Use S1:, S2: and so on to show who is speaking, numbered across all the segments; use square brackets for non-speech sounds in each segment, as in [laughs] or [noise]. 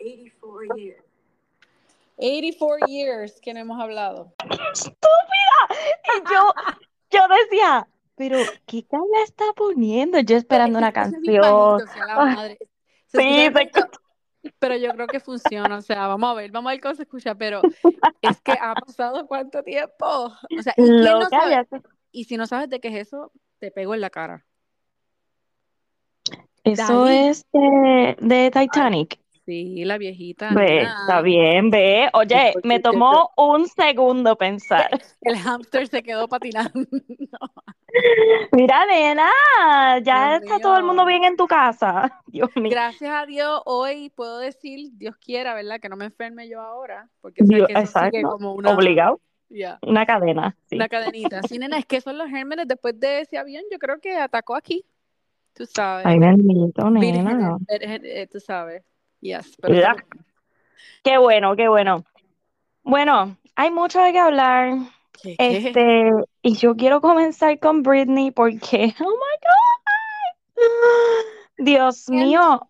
S1: 84 years.
S2: 84 years que no hemos hablado.
S3: ¡Estúpida! Y yo, [laughs] yo decía, pero ¿qué cara está poniendo? Yo esperando una canción.
S2: Se
S3: Sí,
S2: pero yo creo que funciona. O sea, vamos a ver, vamos a ver cómo se escucha, pero es que ha pasado cuánto tiempo. O sea, ¿y quién no sabe? Y si no sabes de qué es eso, te pego en la cara.
S3: Eso es de, de Titanic.
S2: Sí, la viejita.
S3: Ve, está bien, ve. Oye, me tomó un segundo pensar. [laughs]
S2: El hámster se quedó patinando. [laughs]
S3: Mira, nena, ya
S2: Dios
S3: está todo el mundo bien en tu casa. [laughs] Dios mío.
S2: Gracias a Dios, hoy puedo decir, Dios quiera, ¿verdad? Que no me enferme yo ahora, porque
S3: Dios-
S2: que eso sigue
S3: exacto.
S2: como una,
S3: Obligado. Una cadena. Sí.
S2: una cadenita. Sí, nena, es que son los gérmenes después de ese avión, yo creo que atacó aquí. Tú sabes.
S3: Ay, bendito, nena.
S2: Vírgenes, vírgenes, eh, tú sabes. Yes, pero estamos-
S3: Qué bueno, qué bueno. Bueno, hay mucho de qué hablar. Este, y yo quiero comenzar con Britney porque, [laughs] oh my God. Dios mío.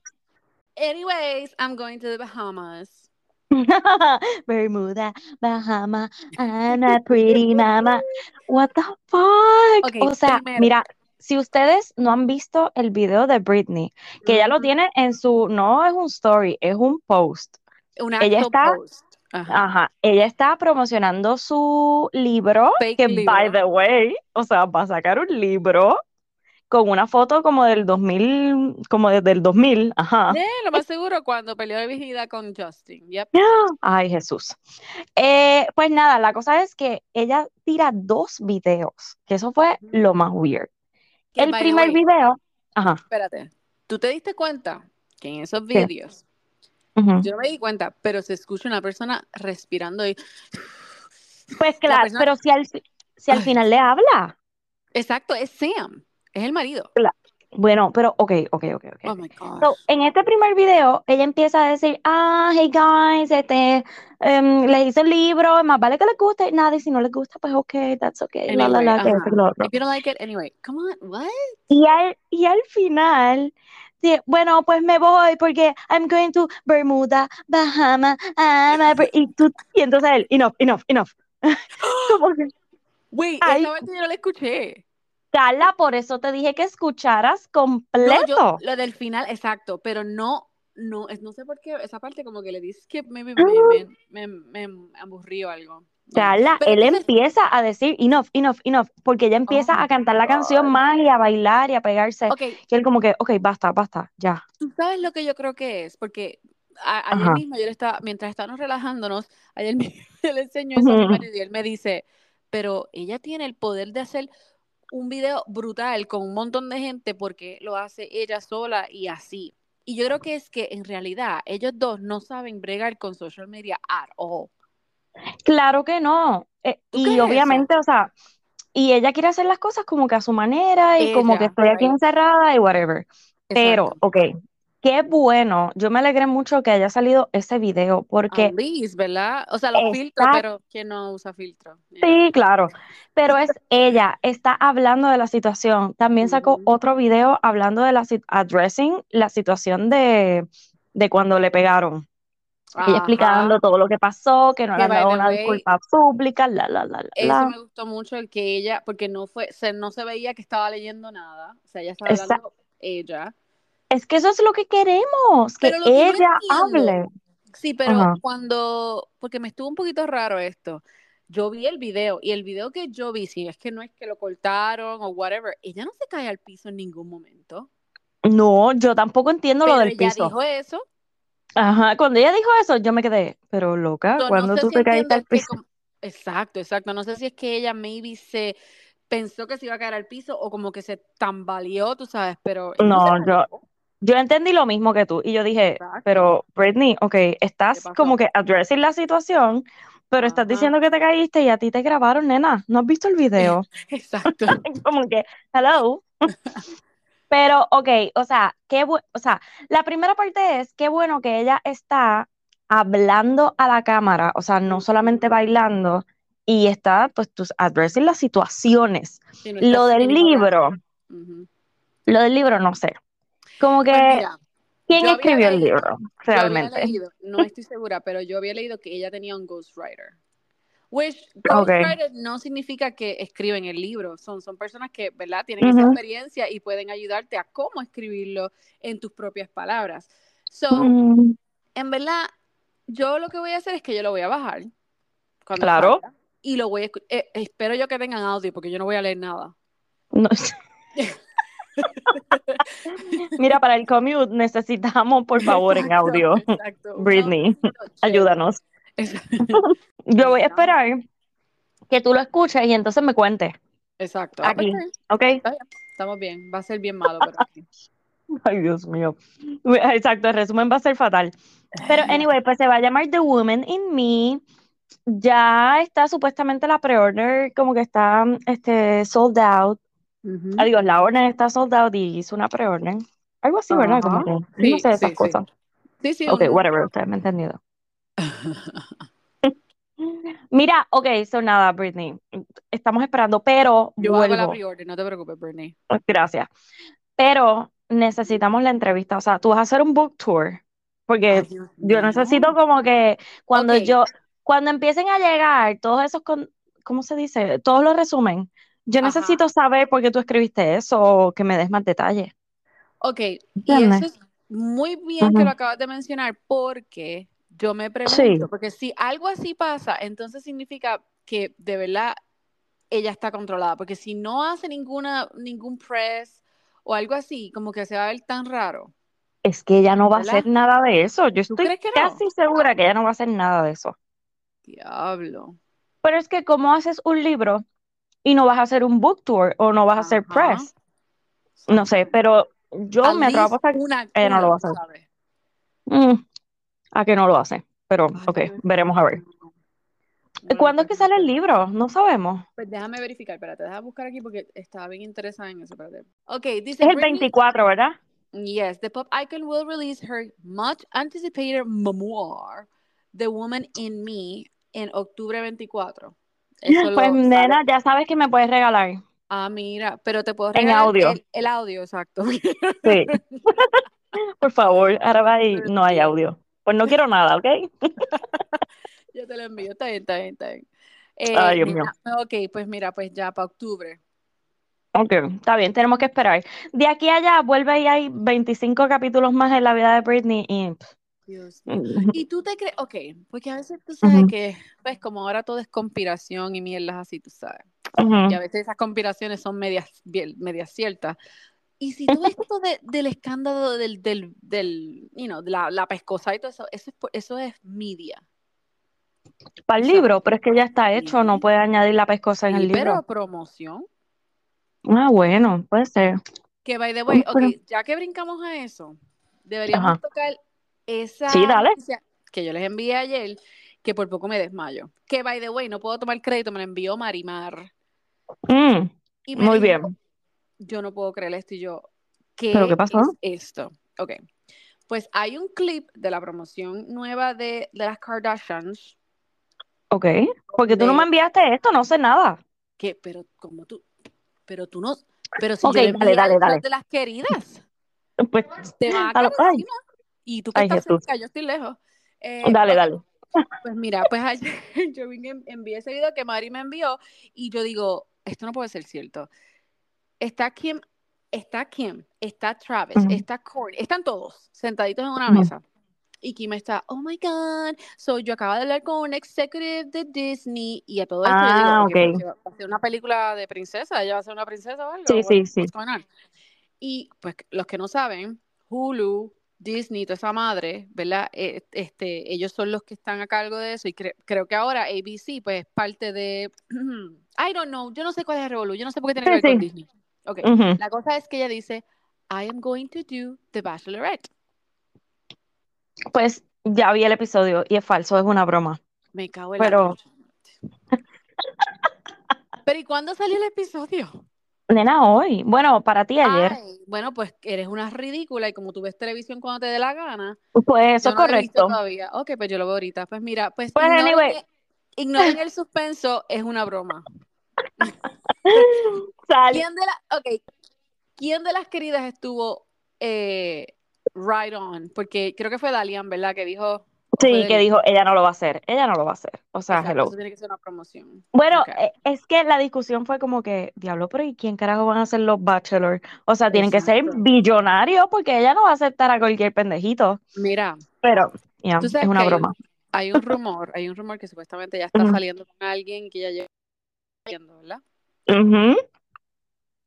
S2: Anyways, I'm going to the Bahamas. [laughs]
S3: Bermuda, Bahama, I'm a pretty mama. What the fuck?
S2: Ok,
S3: O sea,
S2: primero.
S3: mira, si ustedes no han visto el video de Britney, que ella lo
S2: Ujú.
S3: tiene en su, no es un story, es un post.
S2: Un
S3: ella está-
S2: post. Ajá.
S3: Ajá, ella está promocionando su libro,
S2: Fake
S3: que
S2: libro.
S3: by the way, o sea, va a sacar un libro con una foto como del 2000, como desde el 2000, ajá.
S2: Eh, lo más seguro cuando peleó de virginidad con Justin. Yep. [gasps]
S3: Ay, Jesús. Eh, pues nada, la cosa es que ella tira dos videos, que eso fue lo más weird.
S2: Que,
S3: El primer
S2: way,
S3: video, ajá,
S2: Espérate, ¿tú te diste cuenta que en esos
S3: ujú.
S2: yo no me di cuenta, pero se escucha una persona respirando y...
S3: Pues
S2: La
S3: claro,
S2: persona-
S3: pero si al, si al
S2: Ay.
S3: final le habla.
S2: Exacto, es Sam, es el marido.
S3: Bueno, pero ok, ok, ok, ok.
S2: Oh my God.
S3: So, en este primer video, ella empieza a decir, ah, hey guys, este, em, les hice el libro, más vale que les guste, nada, y si no les gusta, pues ok, that's okay, la, la,
S2: Anyway,
S3: la, que
S2: ajá.
S3: esto, que lo.
S2: If you don't like it, anyway, come on, what?
S3: Y al, y al final, sí, bueno, pues me voy porque I'm going to Bermuda, Bahama, I'm a Ber-", y, tú, y entonces él, enough, enough, enough. [laughs] [gasps] Como que,
S2: Wait, esa parte yo no la escuché.
S3: Carla, por eso te dije que escucharas
S2: No,
S3: completo.
S2: yo, lo del final, exacto, pero no, no, no sé por qué, esa parte como que le di skip, maybe
S3: Ah.
S2: me, me, me, me aburrió algo. No.
S3: Carla,
S2: Pero
S3: él
S2: entonces-
S3: empieza a decir enough, enough, enough, porque ella empieza
S2: Oh
S3: a cantar la canción más y a bailar y a pegarse.
S2: Ok,
S3: Y él como que, ok, basta, basta, ya.
S2: ¿Tú sabes lo que yo creo que es? Porque a- ayer
S3: Ajá.
S2: mismo yo le estaba, mientras estábamos relajándonos, ayer [laughs] mismo le eso a mi
S3: Ujú.
S2: marido y él me dice, pero ella tiene el poder de hacer un video brutal con un montón de gente porque lo hace ella sola y así. Y yo creo que es que en realidad ellos dos no saben bregar con social media at all.
S3: Claro que no. Eh,
S2: ¿Tú
S3: y obviamente, o sea, y ella quiere hacer las cosas como que a su manera y como que estoy aquí
S2: right.
S3: encerrada y whatever. Pero, ok, qué bueno. Yo me alegré mucho que haya salido ese video porque
S2: least, ¿verdad? O sea, los filtros,
S3: Exacto.
S2: pero ¿quién no usa filtro? Yeah.
S3: Sí, claro, pero es [laughs] ella, está hablando de la situación. También sacó otro video hablando de la si- addressing la situación de, de cuando le pegaron. Ella
S2: Ajá.
S3: explicando todo lo que pasó, que no le
S2: Que
S3: han dado una disculpa pública, la, la, la, la,
S2: Eso me gustó mucho, el que ella, porque no fue, se, no se veía que estaba leyendo nada, o sea, ella estaba hablando ella.
S3: Es que eso es lo que queremos, que
S2: lo
S3: ella hable.
S2: Sí, pero
S3: Ajá.
S2: cuando, porque me estuvo un poquito raro esto, yo vi el video y el video que yo vi, si es que no es que lo cortaron o whatever, ella no se cae al piso en ningún momento.
S3: No, yo tampoco entiendo lo del
S2: ella
S3: piso.
S2: dijo eso.
S3: Ajá, cuando ella dijo eso, yo me quedé, pero loca,
S2: no
S3: cuando
S2: sé
S3: tú
S2: si
S3: te caíste al piso.
S2: como- Exacto, exacto. No sé si es que ella maybe se pensó que se iba a caer al piso o como que se tambaleó, tú sabes, pero
S3: No, yo. Yo entendí lo mismo que tú. Y yo dije,
S2: Exacto.
S3: pero Britney, ok, estás como que addressing la situación, pero estás diciendo que te caíste y a ti te grabaron, nena. ¿No has visto el video? [laughs]
S2: Exacto. [laughs]
S3: Como que, hello. [laughs] Pero, ok, o sea, qué bu- o sea, la primera parte es qué bueno que ella está hablando a la cámara, o sea, no solamente bailando, y está, pues, tus addressing las situaciones.
S2: Sí, no
S3: Lo del libro, lo del libro, no sé. Como que,
S2: Pues mira,
S3: ¿Quién escribió el libro? Realmente.
S2: leído, no estoy segura, pero yo había leído que ella tenía un ghostwriter. Which ghostwriter no significa que escriben el libro, son, son personas que, ¿verdad? Tienen esa experiencia y pueden ayudarte a cómo escribirlo en tus propias palabras. So,
S3: Mm,
S2: en verdad, yo lo que voy a hacer es que yo lo voy a bajar.
S3: Claro.
S2: salga, y lo voy a eh, espero yo que tengan audio porque yo no voy a leer nada.
S3: no. [laughs] Mira, para el commute necesitamos, por favor, en audio.
S2: exacto.
S3: Britney, ayúdanos. Yo voy a esperar que tú lo escuches y entonces me cuentes.
S2: Exacto.
S3: Aquí. ¿Ok?
S2: Estamos bien. Va a ser bien malo, pero aquí. [laughs]
S3: Ay, Dios mío. Exacto, el resumen va a ser fatal. Pero, anyway, pues se va a llamar The Woman in Me. Ya está supuestamente la pre-order, como que está este, sold out.
S2: Ujú.
S3: Ah, digo, la orden está sold out y hizo una pre-order. Algo así, ¿verdad? Como que, no
S2: Sí,
S3: sé de esas
S2: sí, sí.
S3: cosas.
S2: Sí, sí.
S3: Ok, whatever, ustedes me han entendido. [laughs] Mira, ok, so nada, Britney. Estamos esperando, pero
S2: Yo hago la
S3: vuelvo.
S2: pre-order, no te preocupes, Bernie.
S3: Gracias. Pero necesitamos la entrevista. O sea, tú vas a hacer un book tour. Porque
S2: Ay,
S3: yo necesito como que cuando yo, cuando empiecen a llegar todos esos, con, ¿cómo se dice? Todos los resumen. Yo
S2: Ajá.
S3: necesito saber por qué tú escribiste eso o que me des más detalles.
S2: Ok, y eso es muy bien que lo acabas de mencionar porque yo me pregunto,
S3: Sí.
S2: porque si algo así pasa, entonces significa que de verdad ella está controlada, porque si no hace ninguna, ningún press o algo así, como que se va a ver tan raro.
S3: Es que ella no va a hacer nada de eso. Yo
S2: ¿Tú
S3: estoy
S2: no?
S3: casi segura que ella no va a hacer nada de eso.
S2: Diablo.
S3: Pero es que ¿cómo haces un libro y no vas a hacer un book tour o no vas a hacer
S2: Ajá.
S3: press? No sé, pero yo
S2: At
S3: me atrevo a
S2: una,
S3: ella no lo va a hacer. Mm, a que no lo hace. Pero,
S2: Ay,
S3: ok, veremos a ver. ¿Cuándo es que
S2: pues,
S3: sale el
S2: sé.
S3: libro? No sabemos.
S2: Pues déjame verificar, espérate, déjame buscar aquí porque estaba bien interesada en eso, espérate. Ok, dice
S3: Es el
S2: Britney
S3: 24, ¿verdad?
S2: Yes, the pop icon will release her much anticipated memoir, The Woman in Me, en octubre 24. Eso
S3: Pues
S2: lo
S3: nena, ya sabes que me puedes regalar
S2: Ah, mira, pero te puedo
S3: en
S2: regalar
S3: audio.
S2: el, el audio, exacto.
S3: Sí, [laughs] por favor. Ahora va y no hay audio. Pues no quiero nada, ¿ok? [laughs]
S2: Yo te lo envío, está bien, está bien, está bien. Eh,
S3: Ay, Dios mío.
S2: ok, pues mira, pues ya para octubre.
S3: Ok, está bien, tenemos que esperar. De aquí a allá vuelve y hay 25 capítulos más en la vida de Britney y...
S2: Dios Y tú te crees, ok, porque a veces tú sabes que, pues como ahora todo es conspiración y mierdas así, tú sabes. y a veces esas conspiraciones son medias, medias ciertas. Y si tú ves esto de- del escándalo del, del, del you know, de la, la pescosa y todo eso, eso es, eso es media.
S3: Para el libro, pero es que ya está hecho, no puede añadir la pescosa en el
S2: sí, pero
S3: libro.
S2: promoción.
S3: Ah, bueno, puede ser.
S2: Que by the way,
S3: Bueno,
S2: ok,
S3: pero-
S2: ya que brincamos a eso, deberíamos
S3: Ajá.
S2: tocar esa
S3: Sí, dale.
S2: que yo les envié ayer, que por poco me desmayo. Que by the way, no puedo tomar crédito, me la envió Marimar.
S3: Mm,
S2: Y me
S3: muy
S2: dijo,
S3: bien.
S2: yo no puedo creer esto y yo,
S3: ¿Pero
S2: ¿qué
S3: qué pasó?
S2: es esto? Ok, pues hay un clip de la promoción nueva de, de las Kardashians,
S3: Ok. Porque tú no me enviaste esto, no sé nada.
S2: que, pero como tú, pero tú no, pero si
S3: Ok,
S2: yo le
S3: dale, dale,
S2: al
S3: dale.
S2: de las queridas, [laughs]
S3: Pues,
S2: te van a
S3: ay,
S2: y tú que
S3: ay,
S2: estás
S3: Jesús.
S2: cerca, yo estoy lejos. Eh,
S3: Dale,
S2: ok,
S3: dale.
S2: Pues mira, pues ayer [laughs] yo vine, en- envié ese video que Mari me envió y yo digo, esto no puede ser cierto. Está Kim, está Kim, está Travis, está Courtney, están todos sentaditos en una mesa. Y Kim está, oh my God, so yo acabo de hablar con un executive de Disney y a todo esto yo digo,
S3: Ah,
S2: ok, pero
S3: ok.
S2: que va a ser una película de princesa, ella va a ser una princesa o algo,
S3: Sí, sí, sí.
S2: Y pues los que no saben, Hulu, Disney, toda esa madre, ¿verdad? Eh, Este, ellos son los que están a cargo de eso y cre- creo que ahora ABC pues es parte de, [clears throat] I don't know, yo no sé cuál es el revolú, yo no sé por qué tiene que
S3: Sí,
S2: ver con. Disney. Ok, la cosa es que ella dice, I am going to do The Bachelorette.
S3: Pues ya vi el episodio y es falso, es una broma.
S2: Me cago en la
S3: Pero,
S2: chucha. Pero ¿y cuándo salió el episodio?
S3: Nena, hoy. Bueno, para ti ayer.
S2: Ay, bueno, pues eres una ridícula y como tú ves televisión cuando te dé la gana,
S3: Pues eso es
S2: no
S3: correcto.
S2: todavía. Ok, pues yo lo veo ahorita. Pues mira, pues
S3: Pues
S2: ignoren,
S3: anyway,
S2: ignoren el suspenso, es una broma. [laughs] ¿Quién de la, okay, ¿quién de las queridas estuvo eh, right on, porque creo que fue Dalian, ¿verdad? Que dijo.
S3: Sí, que dijo, ella no lo va a hacer, ella no lo va a hacer. O sea,
S2: Exacto,
S3: hello.
S2: eso tiene que ser una promoción.
S3: Bueno, eh, es que la discusión fue como que, diablo, pero ¿y quién carajo van a ser los bachelors? O sea, tienen que ser billonarios porque ella no va a aceptar a cualquier pendejito.
S2: Mira,
S3: Pero, ya,
S2: tú
S3: es una
S2: que hay un,
S3: broma.
S2: hay un rumor, hay un rumor que supuestamente ya está saliendo con alguien que ya lleva saliendo, ¿verdad?
S3: Ujú.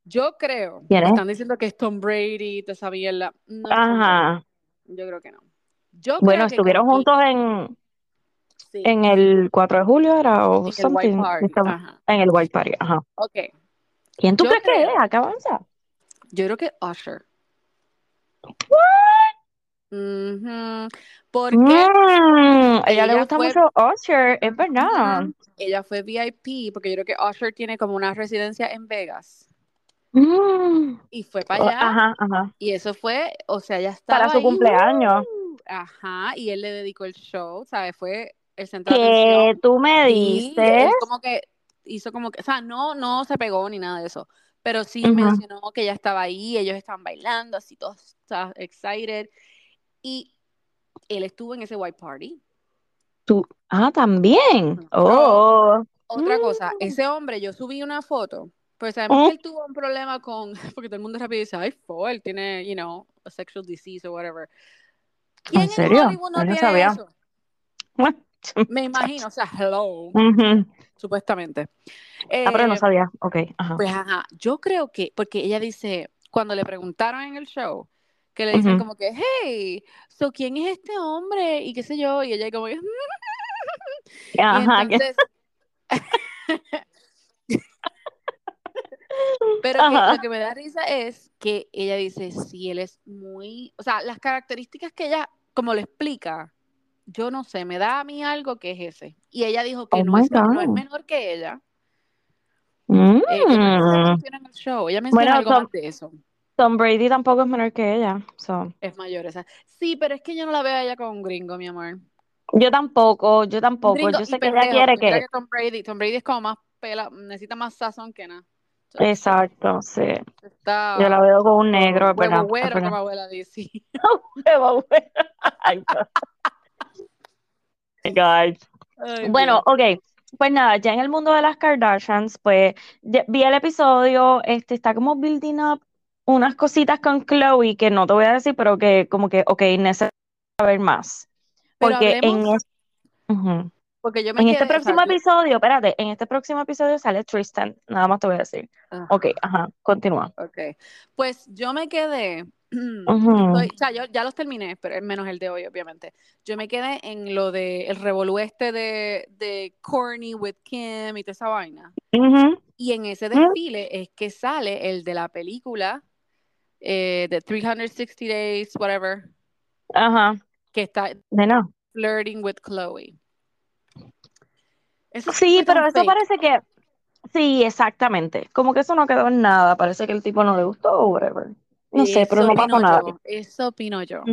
S2: Yo creo,
S3: ¿Quién es?
S2: están diciendo que es Tom Brady, te sabía la. No.
S3: Ajá.
S2: Yo creo que no. Yo
S3: Bueno, estuvieron juntos en,
S2: sí,
S3: en el 4 de julio, ¿era? O
S2: en el White
S3: something.
S2: Party.
S3: Estaban
S2: Ajá.
S3: en el White Party, ajá.
S2: Ok.
S3: ¿Quién tú
S2: Yo
S3: crees que? Acá avanza.
S2: Yo creo que Usher. Ujú. Porque
S3: Mm, ella le gusta
S2: fue-
S3: mucho Usher, es verdad.
S2: Ella fue VIP, porque yo creo que Usher tiene como una residencia en Vegas.
S3: Mm.
S2: Y fue para allá.
S3: Ajá, ajá.
S2: Y eso fue, o sea, ya estaba
S3: Para su
S2: ahí,
S3: cumpleaños.
S2: ¡Uh! Ajá, y él le dedicó el show, ¿sabes? Fue el centro de atención.
S3: tú me
S2: él como que hizo como que, o sea, no, no se pegó ni nada de eso, pero sí
S3: Ujú.
S2: mencionó que ella estaba ahí, ellos estaban bailando, así todos, o sea, excited, y él estuvo en ese white party.
S3: Tú, ah, también. Oh.
S2: Otra cosa,
S3: Mm.
S2: ese hombre, yo subí una foto, pues sabemos
S3: Mm.
S2: que él tuvo un problema con, [laughs] porque todo el mundo rápido dice, ay, fue, él tiene, you know, a sexual disease or whatever. ¿Quién en
S3: serio?
S2: Hollywood no tiene
S3: sabía.
S2: eso? Me imagino, o sea, hello, supuestamente.
S3: Ah, pero no
S2: Eh,
S3: sabía. Ok, ajá.
S2: Pues ajá, yo creo que, porque ella dice, cuando le preguntaron en el show, que le dicen como que, hey, so ¿quién es este hombre? Y qué sé yo, y ella como que, [laughs] y
S3: Ajá. que-
S2: entonces, [laughs] pero que lo que me da risa es que ella dice, si él es muy, o sea, las características que ella, como le explica, yo no sé, me da a mí algo que es ese. Y ella dijo que
S3: Oh
S2: no, es, me- no es menor que ella. Eh,
S3: Mm.
S2: menciona en el show, ella menciona
S3: Bueno,
S2: algo
S3: Tom,
S2: más de eso.
S3: Tom Brady tampoco es menor que ella. so.
S2: Es mayor esa. Sí, pero es que yo no la veo a ella con un gringo, mi amor.
S3: Yo tampoco, yo tampoco.
S2: gringo
S3: Yo sé que ella quiere que
S2: Tom Brady, Tom Brady es como más pela, necesita más sazón que nada.
S3: Exacto, sí. Yo la
S2: Está
S3: veo con un
S2: huevo,
S3: negro, es
S2: huevo
S3: verdad.
S2: como abuela dice. [laughs]
S3: Huevo. Ay. [laughs]
S2: Ay,
S3: Bueno, ok. Pues nada, ya en el mundo de las Kardashians, pues ya- vi el episodio, este está como building up unas cositas con Chloe que no te voy a decir, pero que como que, ok, necesito saber más.
S2: Pero
S3: Porque en, ujú.
S2: Porque yo me
S3: En este próximo episodio, espérate, en este próximo episodio sale Tristan, nada más te voy a decir. Ok,
S2: ajá,
S3: ajá, continúa.
S2: ok. Pues yo me quedé, [clears throat] estoy, o sea, yo ya los terminé, pero menos el de hoy, obviamente. Yo me quedé en lo de el revolú este de, de Courtney with Kim y toda esa vaina. Y en ese desfile es que sale el de la película eh, de 360 Days, whatever,
S3: Ajá,
S2: que está
S3: nena.
S2: flirting with Chloe. Eso
S3: Sí, pero eso
S2: fake.
S3: parece que, sí, exactamente. Como que eso no quedó en nada, parece que el tipo no le gustó o whatever. No sé, pero no pasó nada.
S2: eso opino yo.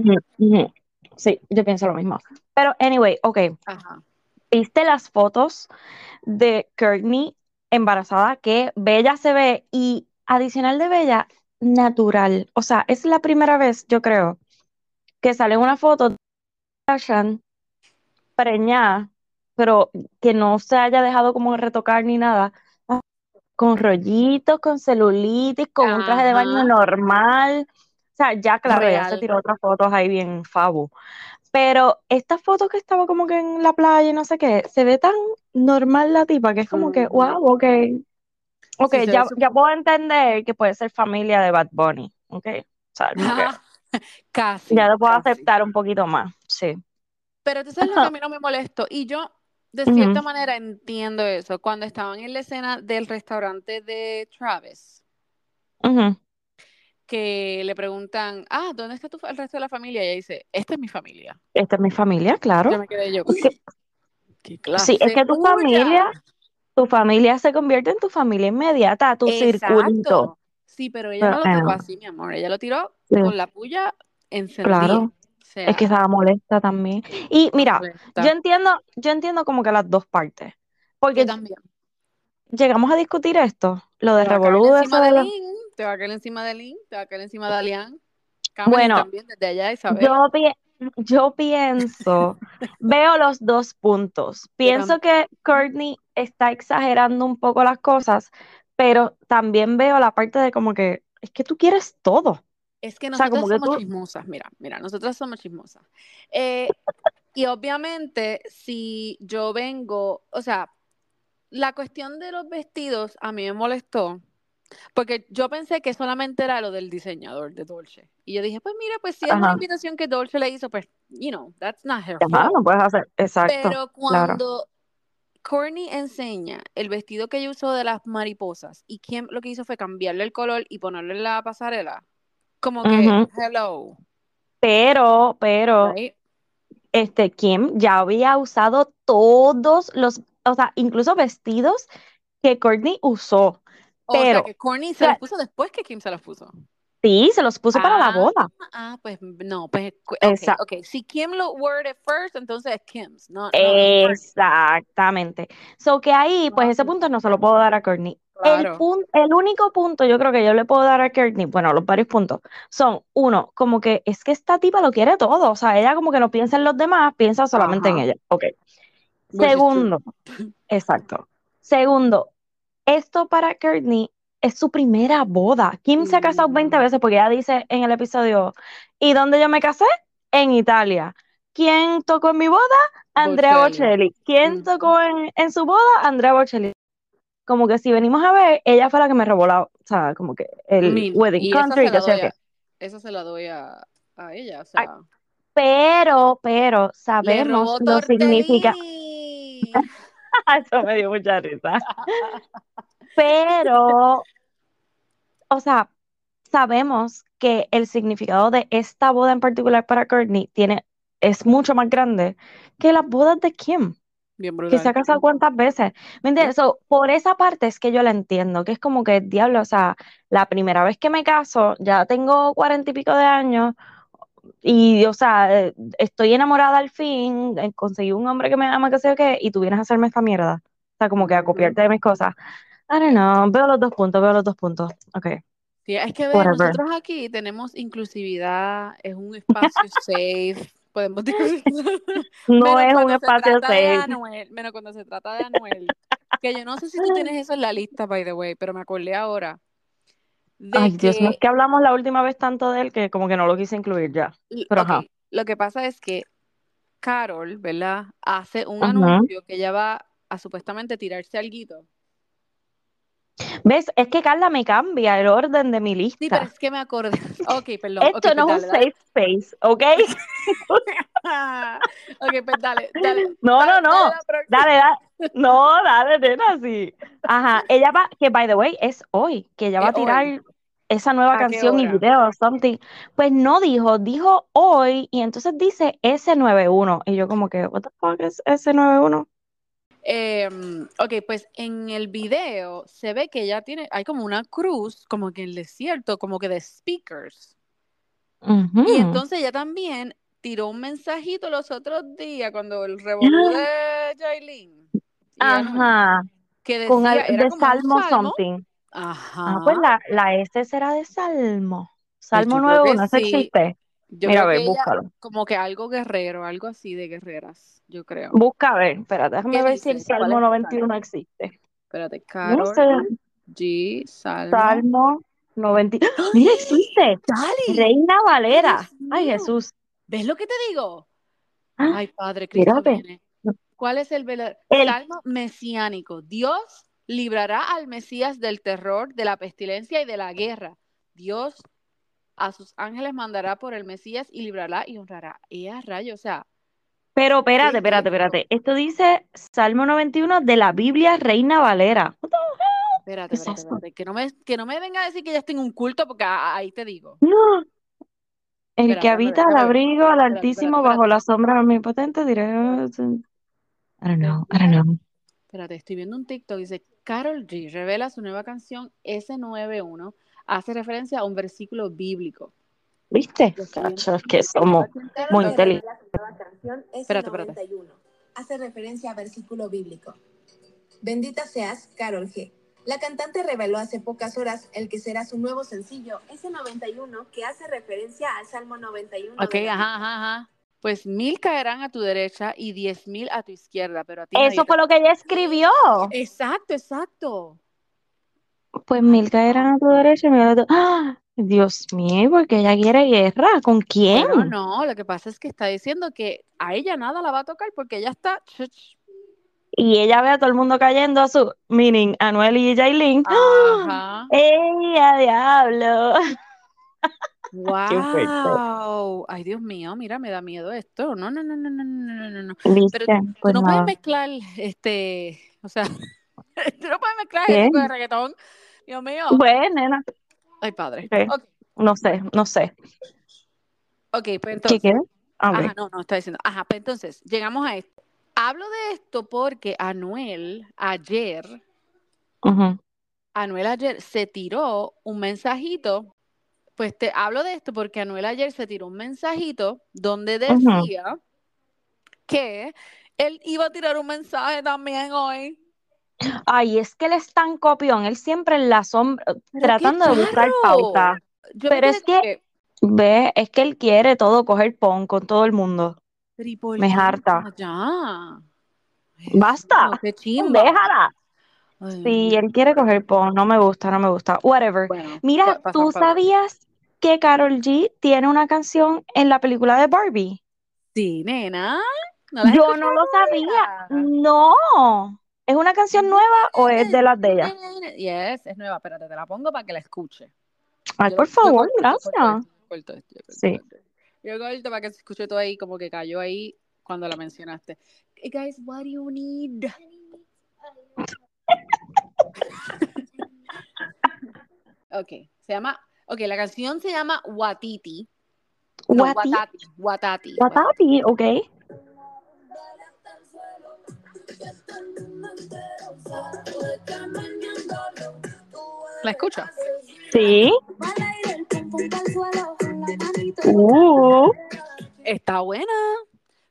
S3: Sí, yo pienso lo mismo. Pero, anyway, ok,
S2: Ajá.
S3: ¿viste las fotos de Courtney embarazada? Que bella se ve y adicional de bella, natural. O sea, es la primera vez, yo creo, que sale una foto de Kardashian preñada, pero que no se haya dejado como retocar ni nada, con rollitos, con celulitis, con un traje de baño normal. O sea, ya claro, ya se tiró otras fotos ahí bien fabu. Pero esta foto que estaba como que en la playa y no sé qué, se ve tan normal la tipa que es como que, wow, ok. Ok,
S2: Sí,
S3: ya, ya puedo entender que puede ser familia de Bad Bunny. Ok, o sea,
S2: Ajá. [laughs] Casi,
S3: ya lo puedo
S2: casi.
S3: aceptar un poquito más. Sí.
S2: Pero tú sabes lo que a mí no me molestó. Y yo, de cierta manera, entiendo eso. Cuando estaban en la escena del restaurante de Travis, que le preguntan, ah, ¿dónde está tu, el resto de la familia? Y ella dice, esta es mi familia.
S3: Esta es mi familia, claro.
S2: Yo me quedé yo, qué
S3: sí, es que tu familia, tu familia se convierte en tu familia inmediata, tu circulito.
S2: Exacto. Sí, pero ella
S3: Pero,
S2: no lo tiró
S3: bueno,
S2: así, mi amor. Ella lo tiró
S3: sí,
S2: con la puya encendida.
S3: claro. Es que estaba molesta también. Y mira,
S2: molesta.
S3: yo entiendo, yo entiendo como que las dos partes.
S2: Yo
S3: Porque
S2: también.
S3: llegamos a discutir esto, lo de Revolú, de
S2: de te va a caer encima de Lynn, te va a caer encima de Alian.
S3: Bueno,
S2: también desde allá, Isabel.
S3: Yo, pi- yo pienso, [laughs] veo los dos puntos. Pienso que Courtney está exagerando un poco las cosas, pero también veo la parte de como que es que tú quieres todo.
S2: Es que
S3: O sea, que
S2: somos
S3: tú-
S2: chismosas, mira, mira, nosotras somos chismosas. Eh, y obviamente, si yo vengo, o sea, la cuestión de los vestidos a mí me molestó, porque yo pensé que solamente era lo del diseñador de Dolce. Y yo dije, pues mira, pues si es una
S3: Ajá.
S2: invitación que Dolce le hizo, pues, you know, that's not her
S3: Ajá, no puedes hacer, exacto,
S2: Pero
S3: claro.
S2: cuando Courtney enseña el vestido que ella usó de las mariposas y Kim lo que hizo fue cambiarle el color y ponerle en la pasarela, como que, hello,
S3: Pero, pero,
S2: right?
S3: este, Kim ya había usado todos los, o sea, incluso vestidos que Courtney usó.
S2: O sea
S3: Pero,
S2: que Courtney se
S3: sea,
S2: los puso después que Kim se los puso.
S3: sí, se los puso para la
S2: Ah,
S3: boda.
S2: ah, pues no, pues ok,
S3: Esa-
S2: ok. Si Kim lo word it first, entonces es Kim's, no, no.
S3: Exactamente. So que ahí, pues ese punto no se lo puedo dar a Courtney. El punto, el único punto yo creo que yo le puedo dar a Courtney, bueno, los varios puntos, son, uno, como que es que esta tipa lo quiere todo, o sea, ella como que no piensa en los demás, piensa solamente en ella. Ok. Segundo, exacto. Segundo, esto para Courtney es su primera boda. Kim se ha casado 20
S2: Mm.
S3: veces porque ella dice en el episodio, ¿y dónde yo me casé? En Italia. ¿Quién tocó en mi boda? Andrea
S2: Bocelli.
S3: Bocelli. ¿Quién tocó en, en su boda? Andrea Bocelli. Como que si venimos a ver, ella fue la que me robó la, o sea, como que el wedding
S2: y esa
S3: country,
S2: se
S3: que
S2: la
S3: sé
S2: doy
S3: qué.
S2: a, esa se la doy a, a ella, o sea,
S3: Pero, pero sabemos lo significa. [laughs] Eso me dio mucha risa. [laughs] Pero, o sea, sabemos que el significado de esta boda en particular para Courtney tiene, es mucho más grande que las bodas de Kim,
S2: Bien
S3: que se ha
S2: brutal.
S3: casado cuántas veces. ¿Me entiendes? So, por esa parte es que yo la entiendo, que es como que, diablo, o sea, la primera vez que me caso, ya tengo cuarenta y pico de años, y, o sea, eh, estoy enamorada al fin, eh, conseguí un hombre que me ama, que sé yo qué, y tú vienes a hacerme esta mierda. O sea, como que a copiarte de mis cosas. I don't know, veo los dos puntos, veo los dos puntos. Ok,
S2: Sí, es que ve, nosotros aquí tenemos inclusividad, es un espacio safe, podemos [laughs] discutir. [laughs] [laughs]
S3: No
S2: Menos
S3: es un espacio safe.
S2: Anuel, menos cuando se trata de Anuel. Que yo no sé si tú tienes eso en la lista, by the way, pero me acordé ahora
S3: Ay, Dios mío, es
S2: que,
S3: hablamos la última vez tanto de él que como que no lo quise incluir ya. Pero ajá.
S2: lo que pasa es que Carol, ¿verdad? Hace un anuncio que ella va a supuestamente tirarse alguito.
S3: ¿Ves? Es que Carla me cambia el orden de mi
S2: Sí, pero
S3: lista.
S2: es que me acordé. [laughs] Ok, perdón.
S3: Esto no
S2: pues
S3: es un
S2: dale,
S3: safe space, ¿ok? [laughs]
S2: Ok, pues dale, dale, [laughs]
S3: No, no,
S2: dale,
S3: no. Dale, dale. No, dale, nena, sí. Ajá, ella va, que by the way, es hoy, que ella va a
S2: hoy.
S3: tirar esa nueva
S2: ¿A qué
S3: canción y video o something. Pues no dijo, dijo hoy, y entonces dice S91. Y yo como que, what the fuck es S91?
S2: Em, ok, pues en el video se ve que ella tiene, hay como una cruz, como que en el desierto, como que de speakers. Y entonces ella también tiró un mensajito los otros días cuando el revolú de Jailin
S3: Ajá,
S2: que
S3: con
S2: era
S3: de
S2: como un
S3: Salmo something. Ah, pues
S2: Ajá.
S3: la, la S será de Salmo.
S2: Pues
S3: Salmo 91, ¿eso
S2: sí.
S3: existe?
S2: Yo
S3: Mira, a
S2: creo
S3: ver,
S2: que ella,
S3: búscalo.
S2: como que algo guerrero, algo así de guerreras, yo creo.
S3: Busca a ver, espérate, déjame
S2: ¿Qué
S3: ver si el Salmo
S2: es? Dale.
S3: 91 existe.
S2: Espérate,
S3: No
S2: Carol
S3: sé,
S2: G. Salmo.
S3: Salmo 90. Mira, existe. Reina
S2: ¡Ay,
S3: Valera. Ay! Jesús.
S2: ¿Ves lo que te digo?
S3: Ah,
S2: Ay, Padre Cristo viene. ¿Cuál es el?
S3: El,
S2: Salmo mesiánico? Dios librará al Mesías del terror, de la pestilencia y de la guerra. Dios a sus ángeles mandará por el Mesías y librará y honrará. ¡Ea rayo! O sea,
S3: pero
S2: ¿qué
S3: espérate,
S2: es
S3: espérate, espérate. Esto dice Salmo 91 de la Biblia Reina Valera.
S2: Espérate,
S3: ¿Qué es
S2: espérate, espérate. Que no me, que no me venga a decir que ya estoy en un culto porque a- ahí te digo.
S3: No. El
S2: Espérate,
S3: que habita al abrigo al Altísimo bajo la sombra omnipotente diré.
S2: Espérate.
S3: I don't know, I don't know.
S2: espérate, estoy viendo un TikTok, dice, Carol G revela su nueva canción S91, hace referencia a un versículo bíblico.
S3: ¿Viste? Que somos muy inteligentes.
S1: nueva canción
S2: Espérate, espérate.
S1: S91. Hace referencia a versículo bíblico. Bendita seas, Carol G. La cantante reveló hace pocas horas el que será su nuevo sencillo, S91, que hace referencia al Salmo 91.
S2: Ok,
S1: la
S2: ajá, ajá, ajá. Pues mil caerán a tu derecha y diez mil a tu izquierda, pero a ti
S3: Eso
S2: nadie
S3: fue lo que ella escribió.
S2: Exacto, exacto.
S3: Pues Milka era a tu derecha y a tu... ¡Ah! Dios mío, porque ella quiere guerra. ¿Con quién?
S2: No, no, lo que pasa es que está diciendo que a ella nada la va a tocar porque ella está...
S3: Y ella ve a todo el mundo cayendo a su... Meaning, Anuel y Jailin. ¡Ah! Diablo!
S2: ¡Wow! Ay, Dios mío, mira, me da miedo esto. No, no, no, no, no, no, no, no. Pero
S3: no,
S2: no
S3: pues
S2: puedes mezclar, este, o sea... [laughs] tú no puedes mezclar
S3: ¿Qué?
S2: ese tipo de reggaetón. Dios mío.
S3: Pues, nena,
S2: Ay, padre.
S3: No sé, no sé.
S2: ok, pues
S3: ¿Qué
S2: entonces.
S3: quieres? A ver.
S2: Ajá, no, no, está diciendo. Ajá, pues entonces, llegamos a esto. Hablo de esto porque Anuel ayer. Anuel ayer se tiró un mensajito. Pues te hablo de esto porque Anuel ayer se tiró un mensajito donde decía que él iba a tirar un mensaje también hoy.
S3: Ay, es que él es tan copión, él siempre en la sombra, tratando de buscar pauta.
S2: Yo
S3: Pero es que, ve, es que él quiere todo coger pon con todo el mundo.
S2: pero ¿y por
S3: Me harta.
S2: Ya.
S3: Basta,
S2: chimba.
S3: déjala.
S2: Ay,
S3: Sí, él quiere coger pon, no me gusta, no me gusta. Whatever.
S2: Bueno,
S3: Mira,
S2: pa-
S3: ¿tú sabías que Karol G tiene una canción en la película de Barbie?
S2: Sí, nena. ¿No
S3: Yo no lo sabía. No. ¿Es una canción nueva o es de las de ella?
S2: Yes, es nueva. Espérate, te la pongo para que la escuche.
S3: Ay,
S2: Yo,
S3: por favor,
S2: yo corto
S3: gracias.
S2: yo corto corto
S3: Sí.
S2: Yo corto para que se escuche todo ahí, como que cayó ahí cuando la mencionaste. Hey guys, what do you need? Ok, se llama, ok, la canción se llama Watiti. No, Watati. Watati.
S3: Watati, ok.
S2: ¿La escucha?
S3: Sí. Uh,
S2: Está buena.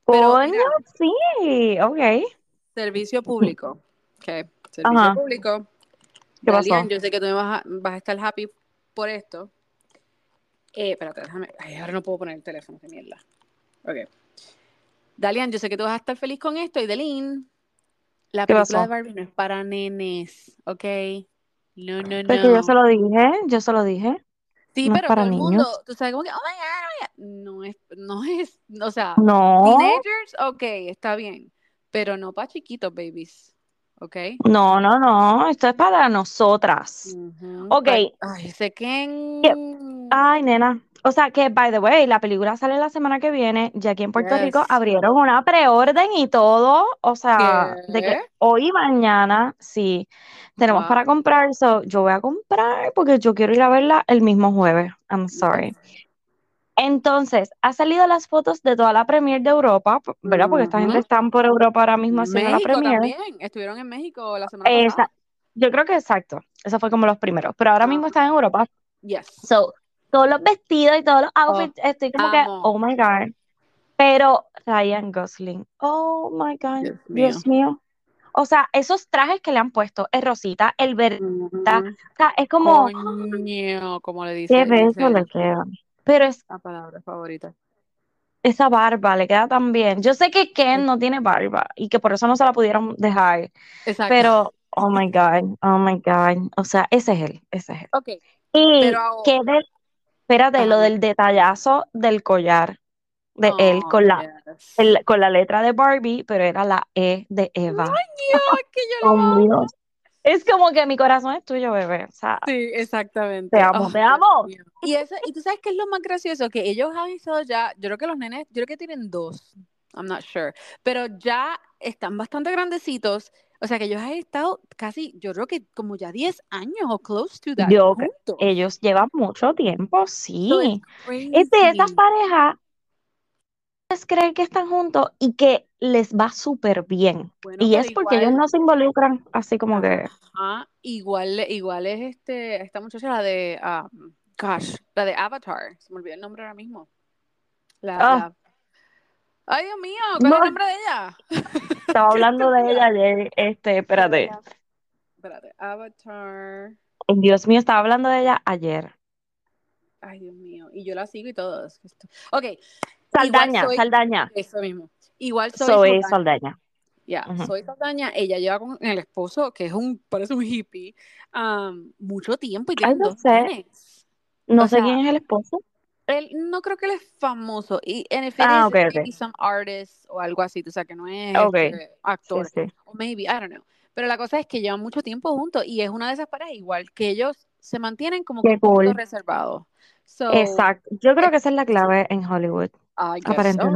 S2: Pero
S3: coño,
S2: mira,
S3: sí. Ok.
S2: servicio público. Ok, servicio
S3: Ajá.
S2: público.
S3: ¿Qué pasó?
S2: Dalian, yo sé que tú me vas a, vas a estar happy por esto. Eh, espérate, déjame. Ay, ahora no puedo poner el teléfono, qué mierda. Ok. Dalian, yo sé que tú vas a estar feliz con esto. Y Delin, la
S3: ¿Qué
S2: película de Barbie no es para nenes, ¿ok? No, no,
S3: Porque yo se
S2: no.
S3: lo dije, yo se lo dije.
S2: Sí,
S3: no
S2: pero
S3: para
S2: todo el
S3: niños.
S2: mundo, tú sabes, como que, oh my God, oh my God. No es, no es, o sea,
S3: No,
S2: teenagers, ok, está bien. Pero no para chiquitos, babies, ¿ok?
S3: no, no, no. Esto es para nosotras.
S2: Ujú,
S3: Ok.
S2: pa- Ay, sé que...
S3: Ay, nena. O sea que, by the way, la película sale la semana que viene. Ya aquí en Puerto Rico abrieron una preorden y todo. O sea, de que hoy y mañana, sí, tenemos
S2: Wow.
S3: para comprar. So, yo voy a comprar porque yo quiero ir a verla el mismo jueves. I'm sorry. Entonces, ha salido las fotos de toda la premier de Europa, ¿verdad? Porque esta gente está por Europa ahora mismo haciendo la premier.
S2: también, estuvieron en México la semana
S3: Esa-
S2: pasada.
S3: yo creo que exacto. Esos fue como los primeros. Pero ahora mismo
S2: Ajá.
S3: están en Europa.
S2: Yes.
S3: So, todos los vestidos y todos los outfits, estoy como que, oh my God. Pero Ryan Gosling, oh my God,
S2: Dios
S3: Dios mío. O sea, esos trajes que le han puesto, el rosita, el verde,
S2: Ujú.
S3: o sea, es como,
S2: Coño, como le
S3: qué
S2: dice,
S3: beso le
S2: dice
S3: queda. Pero es,
S2: la palabra favorita.
S3: esa barba le queda tan bien. Yo sé que Ken no tiene barba y que por eso no se la pudieron dejar,
S2: Exacto.
S3: pero, oh my God, oh my God. O sea, ese es él, ese es él.
S2: Ok,
S3: Y
S2: Pero ahora-
S3: que del, espérate, lo del detallazo del collar de él
S2: Oh,
S3: con la,
S2: yes.
S3: el- con la letra de Barbie, pero era la E de Eva.
S2: Coño, es que yo lo [laughs]
S3: Oh,
S2: amo.
S3: Dios. Es como que mi corazón es tuyo, bebé. O sea,
S2: Sí, exactamente.
S3: Te amo,
S2: Oh,
S3: te amo.
S2: Y eso, y tú sabes qué es lo más gracioso, que ellos han estado ya, yo creo que los nenes, yo creo que tienen dos, I'm not sure, pero ya están bastante grandecitos, o sea que ellos han estado casi, yo creo que como ya 10 años o close to that
S3: Yo ellos llevan mucho tiempo,
S2: So
S3: sí.
S2: it's
S3: Es de esas parejas creen que están juntos y que les va súper bien.
S2: Bueno,
S3: Y es porque ellos no se involucran así como que.
S2: ajá, igual, igual es este, esta muchacha, la de, um, gosh, la de Avatar, se me olvidó el nombre ahora mismo. La,
S3: Ah.
S2: la- Ay, Dios mío, ¿cuál es el nombre de ella?
S3: Estaba [laughs] hablando de ella ayer. Este, espérate.
S2: espérate, Avatar.
S3: Dios mío, estaba hablando de ella ayer.
S2: Ay, Dios mío. Y yo la sigo y todo. Ok.
S3: Saldaña,
S2: soy-
S3: Saldaña.
S2: Eso mismo. Igual soy.
S3: Soy
S2: Saldaña.
S3: Saldaña.
S2: Ya, soy Saldaña. Ella lleva con el esposo, que es un, parece un hippie, um, mucho tiempo y
S3: Ay,
S2: tienen
S3: no
S2: dos
S3: sé.
S2: nenes.
S3: No
S2: O
S3: sé
S2: sea,
S3: quién es el esposo.
S2: Él, no creo que él es famoso. Y if it
S3: Ah,
S2: is,
S3: ok,
S2: it's
S3: ok.
S2: maybe some artist o algo así. O sea, que no es este, actor.
S3: sí.
S2: O maybe, I don't know. Pero la cosa es que llevan mucho tiempo juntos y es una de esas parejas igual, que ellos se mantienen como que un
S3: cool.
S2: reservados. So,
S3: Exacto. Yo creo que esa es la clave en Hollywood,
S2: I guess so.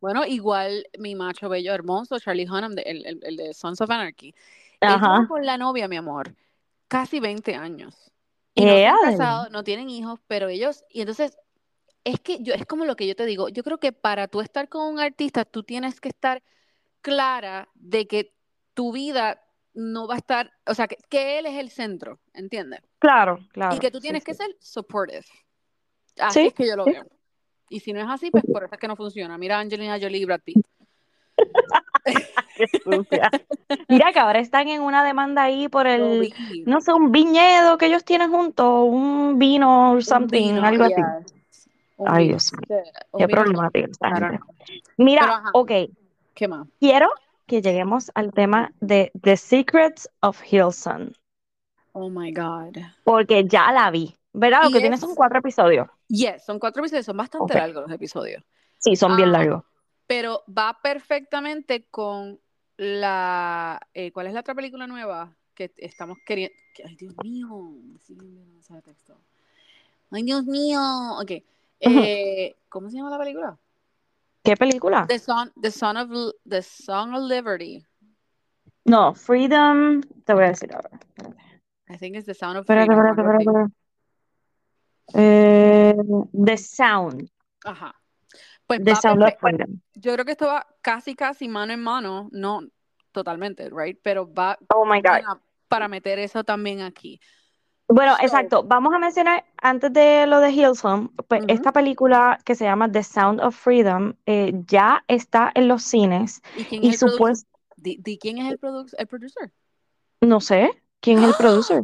S2: Bueno, igual mi macho bello hermoso, Charlie Hunnam, de- el, el- el de Sons of Anarchy.
S3: Ajá.
S2: con la novia, mi amor, casi 20 años. Y no no tienen hijos, pero ellos, y entonces, es que yo, es como lo que yo te digo, yo creo que para tú estar con un artista, tú tienes que estar clara de que tu vida no va a estar, o sea, que, que él es el centro, ¿entiendes?
S3: Claro, claro.
S2: Y que tú tienes
S3: sí.
S2: que ser supportive. Así
S3: Sí,
S2: es que yo lo veo. Y si no es así, pues por eso es que no funciona. Mira a Angelina Jolie y Brad Pitt. [laughs]
S3: Mira que ahora están en una demanda ahí por el, no sé, un viñedo que ellos tienen juntos, un vino
S2: Un
S3: something,
S2: vino,
S3: algo así.
S2: Un
S3: Ay,
S2: vino,
S3: Dios mío, qué problemática esta gente.
S2: Pero
S3: Mira,
S2: ajá,
S3: ok,
S2: ¿qué más?
S3: quiero que lleguemos al tema de The Secrets of Hillsong,
S2: Oh my God.
S3: porque ya la vi, ¿verdad? Lo que tiene son
S2: es,
S3: cuatro episodios.
S2: Yes, son cuatro episodios, son bastante
S3: Ok,
S2: largos los episodios.
S3: sí, son bien
S2: Ah,
S3: largos.
S2: pero va perfectamente con la, eh, ¿cuál es la otra película nueva que estamos queriendo? que- Ay, Dios mío, enviando mensaje de texto. Ay, Dios mío. Ok. Eh, ¿cómo se llama la película?
S3: ¿Qué película?
S2: The Son, The Son of, The Song of Liberty.
S3: No, Freedom, te voy a decir ahora.
S2: I think it's The Sound of Freedom.
S3: espérate, espérate. Eh, The Sound,
S2: Ajá. Pues
S3: The
S2: va
S3: Sound
S2: perfecto.
S3: Freedom.
S2: Yo creo que esto va casi, casi mano en mano. No totalmente, right? Pero va
S3: Oh my God.
S2: para meter eso también aquí.
S3: Bueno,
S2: So,
S3: exacto. Vamos a mencionar antes de lo de Hillsong, pues esta película que se llama The Sound of Freedom eh, ya está en los cines
S2: ¿Y quién
S3: supuesto,
S2: di quién es el, produ- el producer?
S3: no sé quién es el producer.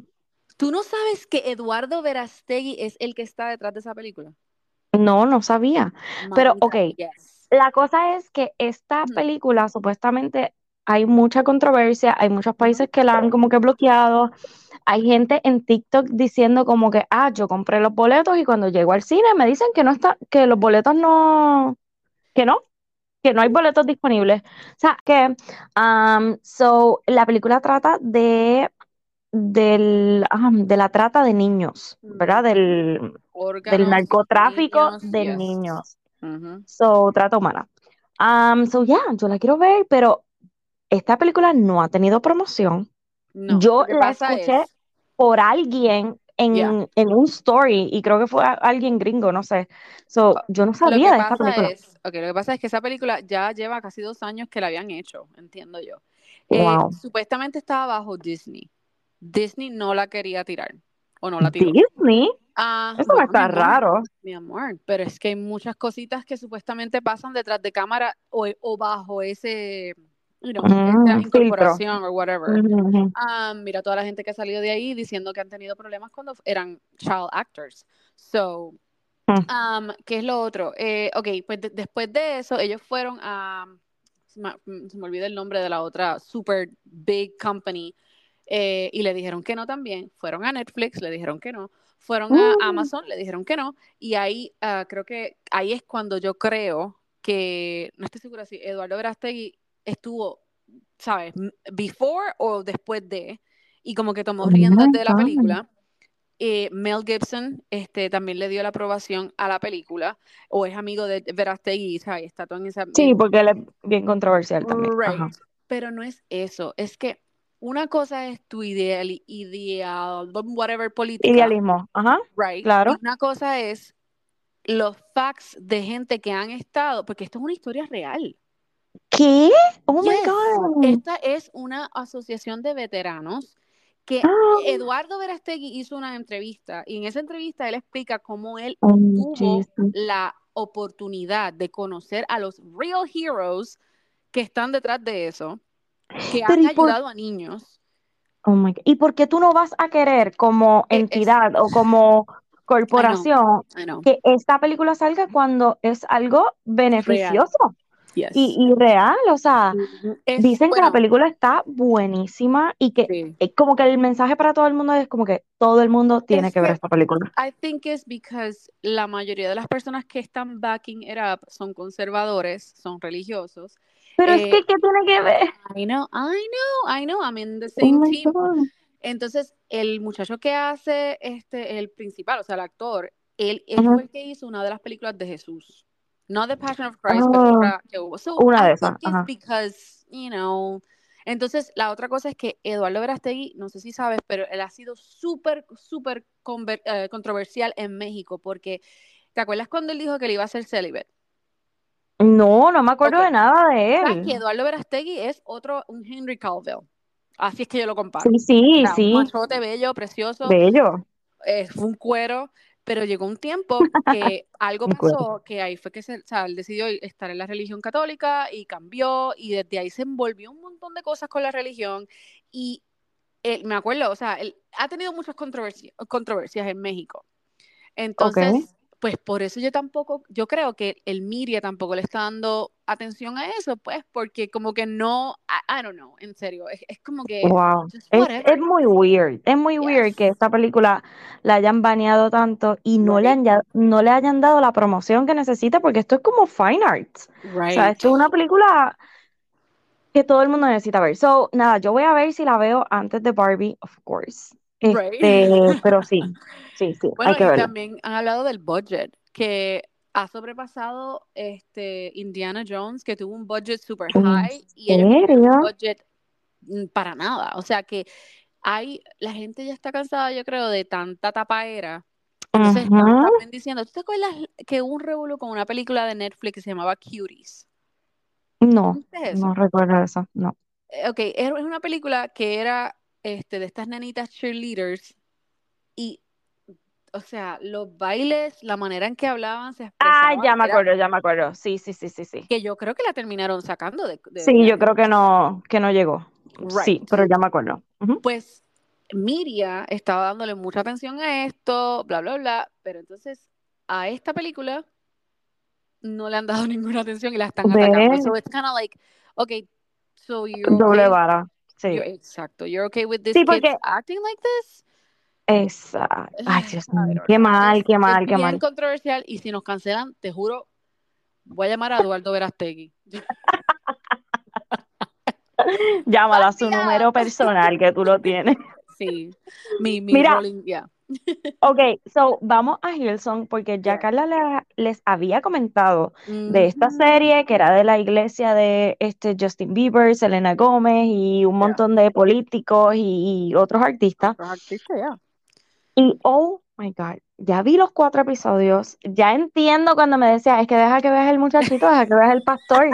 S2: ¿Tú no sabes que Eduardo Verastegui es el que está detrás de esa película?
S3: No, no sabía. Pero, ok,
S2: yes.
S3: la cosa es que esta película supuestamente hay mucha controversia, hay muchos países que la han como que bloqueado. Hay gente en TikTok diciendo como que, ah, yo compré los boletos y cuando llego al cine me dicen que no está, que los boletos no, que no, que no hay boletos disponibles. O sea, que, um, so, la película trata de, del, ah, de la trata de niños, ¿verdad? Del, del
S2: Órganos,
S3: narcotráfico
S2: niños,
S3: de
S2: yes.
S3: niños. So, trata humana. Um, so, yeah, yo la quiero ver, pero esta película no ha tenido promoción.
S2: No,
S3: Yo la escuché
S2: es,
S3: por alguien
S2: yeah.
S3: en, en un story y creo que fue alguien gringo, no sé. So,
S2: Oh,
S3: yo no sabía de esta película.
S2: es, lo que pasa es que esa película ya lleva casi dos años que la habían hecho, entiendo yo. Eh, supuestamente estaba bajo Disney. Disney no la quería tirar, o no la tiró.
S3: Disney,
S2: Ah,
S3: eso
S2: mi
S3: está
S2: amor,
S3: raro.
S2: mi amor, pero es que hay muchas cositas que supuestamente pasan detrás de cámara o, o bajo ese, you know,
S3: Mm,
S2: incorporación o whatever.
S3: Ujú.
S2: Ah, mira toda la gente que ha salido de ahí diciendo que han tenido problemas cuando eran child actors. So,
S3: Mm.
S2: um, ¿qué es lo otro? Eh, ok, pues de- después de eso, ellos fueron a. Se me, mm, se me olvida el nombre de la otra super big company. Eh, y le dijeron que no también. Fueron a Netflix, le dijeron que no. Fueron a
S3: Mm.
S2: Amazon, le dijeron que no. Y ahí ah, creo que ahí es cuando yo creo que, no estoy segura si Eduardo Verastegui estuvo, ¿sabes? Before o después de. Y como que tomó
S3: Oh
S2: riendas de la película. Eh, Mel Gibson este, también le dio la aprobación a la película, o es amigo de Verastegui, ¿sabes? Está todo en esa...
S3: Sí, porque él es bien controversial también.
S2: Right. Pero no es eso, es que una cosa es tu ideal, ideal, whatever política,
S3: Idealismo. Ajá,
S2: right?
S3: claro.
S2: Y una cosa es los facts de gente que han estado, porque esto es una historia real.
S3: ¿Qué? Oh my
S2: Yes.
S3: God.
S2: Esta es una asociación de veteranos que
S3: Ah.
S2: Eduardo Verastegui hizo una entrevista y en esa entrevista él explica cómo él
S3: Oh,
S2: tuvo
S3: Jesus.
S2: la oportunidad de conocer a los real heroes que están detrás de eso, que
S3: Pero
S2: han
S3: ¿y por-
S2: ayudado a niños.
S3: Oh my God. ¿Y por qué tú no vas a querer como
S2: E- es-
S3: entidad o como corporación
S2: I know.
S3: que esta película salga cuando es algo beneficioso
S2: Yes.
S3: y, y real? O sea,
S2: Ujú. Es-
S3: dicen que la
S2: bueno,
S3: película está buenísima y que
S2: sí.
S3: eh, como que el mensaje para todo el mundo es como que todo el mundo tiene
S2: Es
S3: que ver esta película.
S2: I think it's because la mayoría de las personas que están backing it up son conservadores, son religiosos.
S3: Pero es
S2: eh,
S3: que, ¿qué tiene que ver?
S2: I know, I know, I know, I'm in the
S3: Oh
S2: same
S3: my
S2: team.
S3: God.
S2: Entonces, el muchacho que hace este, el principal, o sea, el actor, él, él
S3: Ujú.
S2: fue el que hizo una de las películas de Jesús. No The Passion of Christ, pero
S3: Oh,
S2: otra que hubo. So,
S3: una
S2: I
S3: de esas,
S2: it's
S3: ajá.
S2: because, you know. Entonces, la otra cosa es que Eduardo Verastegui, no sé si sabes, pero él ha sido súper, súper eh, controversial en México, porque, ¿te acuerdas cuando él dijo que le iba a hacer celibate?
S3: No, no me acuerdo de nada de
S2: ¿Sabes que
S3: él.
S2: Eduardo Verastegui es otro, un Henry Cavill? Así es que yo lo comparo.
S3: Sí, sí,
S2: O sea, un
S3: sí,
S2: machote bello, precioso,
S3: bello.
S2: eh, fue un cuero, pero llegó un tiempo [laughs] que algo pasó, que ahí fue que se, o sea, él decidió estar en la religión católica y cambió, y desde ahí se envolvió un montón de cosas con la religión, y él, me acuerdo, o sea, él ha tenido muchas controversias, controversias en México. Entonces, pues por eso yo tampoco, yo creo que el media tampoco le está dando atención a eso, pues, porque como que no, I, I don't know, en serio, es, es como que,
S3: Wow. Es, muy weird. Es muy weird que esta película la hayan baneado tanto y no le,
S2: Right.
S3: han, no le hayan dado la promoción que necesita porque esto es como fine arts. O sea,
S2: Right.
S3: esto es una película que todo el mundo necesita ver. So, nada, yo voy a ver si la veo antes de Barbie, of course.
S2: Right.
S3: Este, [laughs] pero sí, sí, sí,
S2: Bueno,
S3: hay que
S2: y también han hablado del budget, que ha sobrepasado este Indiana Jones, que tuvo un budget super
S3: ¿En
S2: high, y ellos un budget mm, para nada. O sea que hay, la gente ya está cansada, yo creo, de tanta tapaera. Entonces están
S3: Ujú.
S2: también diciendo, ¿tú te acuerdas que hubo un revuelo con una película de Netflix que se llamaba Cuties?
S3: No, no recuerdo eso, no.
S2: Eh, Ok, es una película que era este, de estas nenitas cheerleaders y, o sea, los bailes, la manera en que hablaban, se
S3: Ah,
S2: expresaban,
S3: ya me
S2: era
S3: acuerdo, ya me acuerdo. Sí, sí, sí, sí, sí.
S2: que yo creo que la terminaron sacando de, de
S3: Sí, yo creo que no, que no llegó. Sí,
S2: Right.
S3: pero ya me acuerdo. Ujú.
S2: Pues Miria estaba dándole mucha atención a esto, bla, bla, bla, pero entonces a esta película no le han dado [laughs] ninguna atención y la están atacando. So it's kind of like, okay, so you're
S3: doble
S2: okay,
S3: vara.
S2: You're,
S3: Sí.
S2: exacto, you're okay with these
S3: Sí, porque
S2: acting like this?
S3: esa, ay, [sighs] Dios mío, qué mal,
S2: Es,
S3: qué
S2: es
S3: mal, qué
S2: bien
S3: mal.
S2: controversial y si nos cancelan, te juro, voy a llamar a Eduardo Verastegui. [laughs]
S3: Llámala a su
S2: me
S3: número
S2: up.
S3: personal que tú lo tienes. [laughs]
S2: Sí, mi, mi
S3: Mira,
S2: rolling, yeah.
S3: Ok, so vamos a Hillsong porque ya. Carla le- les había comentado de esta serie que era de la iglesia de este Justin Bieber, Selena Gómez y un
S2: Yeah.
S3: montón de políticos y, y otros artistas.
S2: Otros artistas, yeah.
S3: Y oh my God, ya vi los cuatro episodios, ya entiendo cuando me decía, es que deja que veas el muchachito, deja que veas el pastor.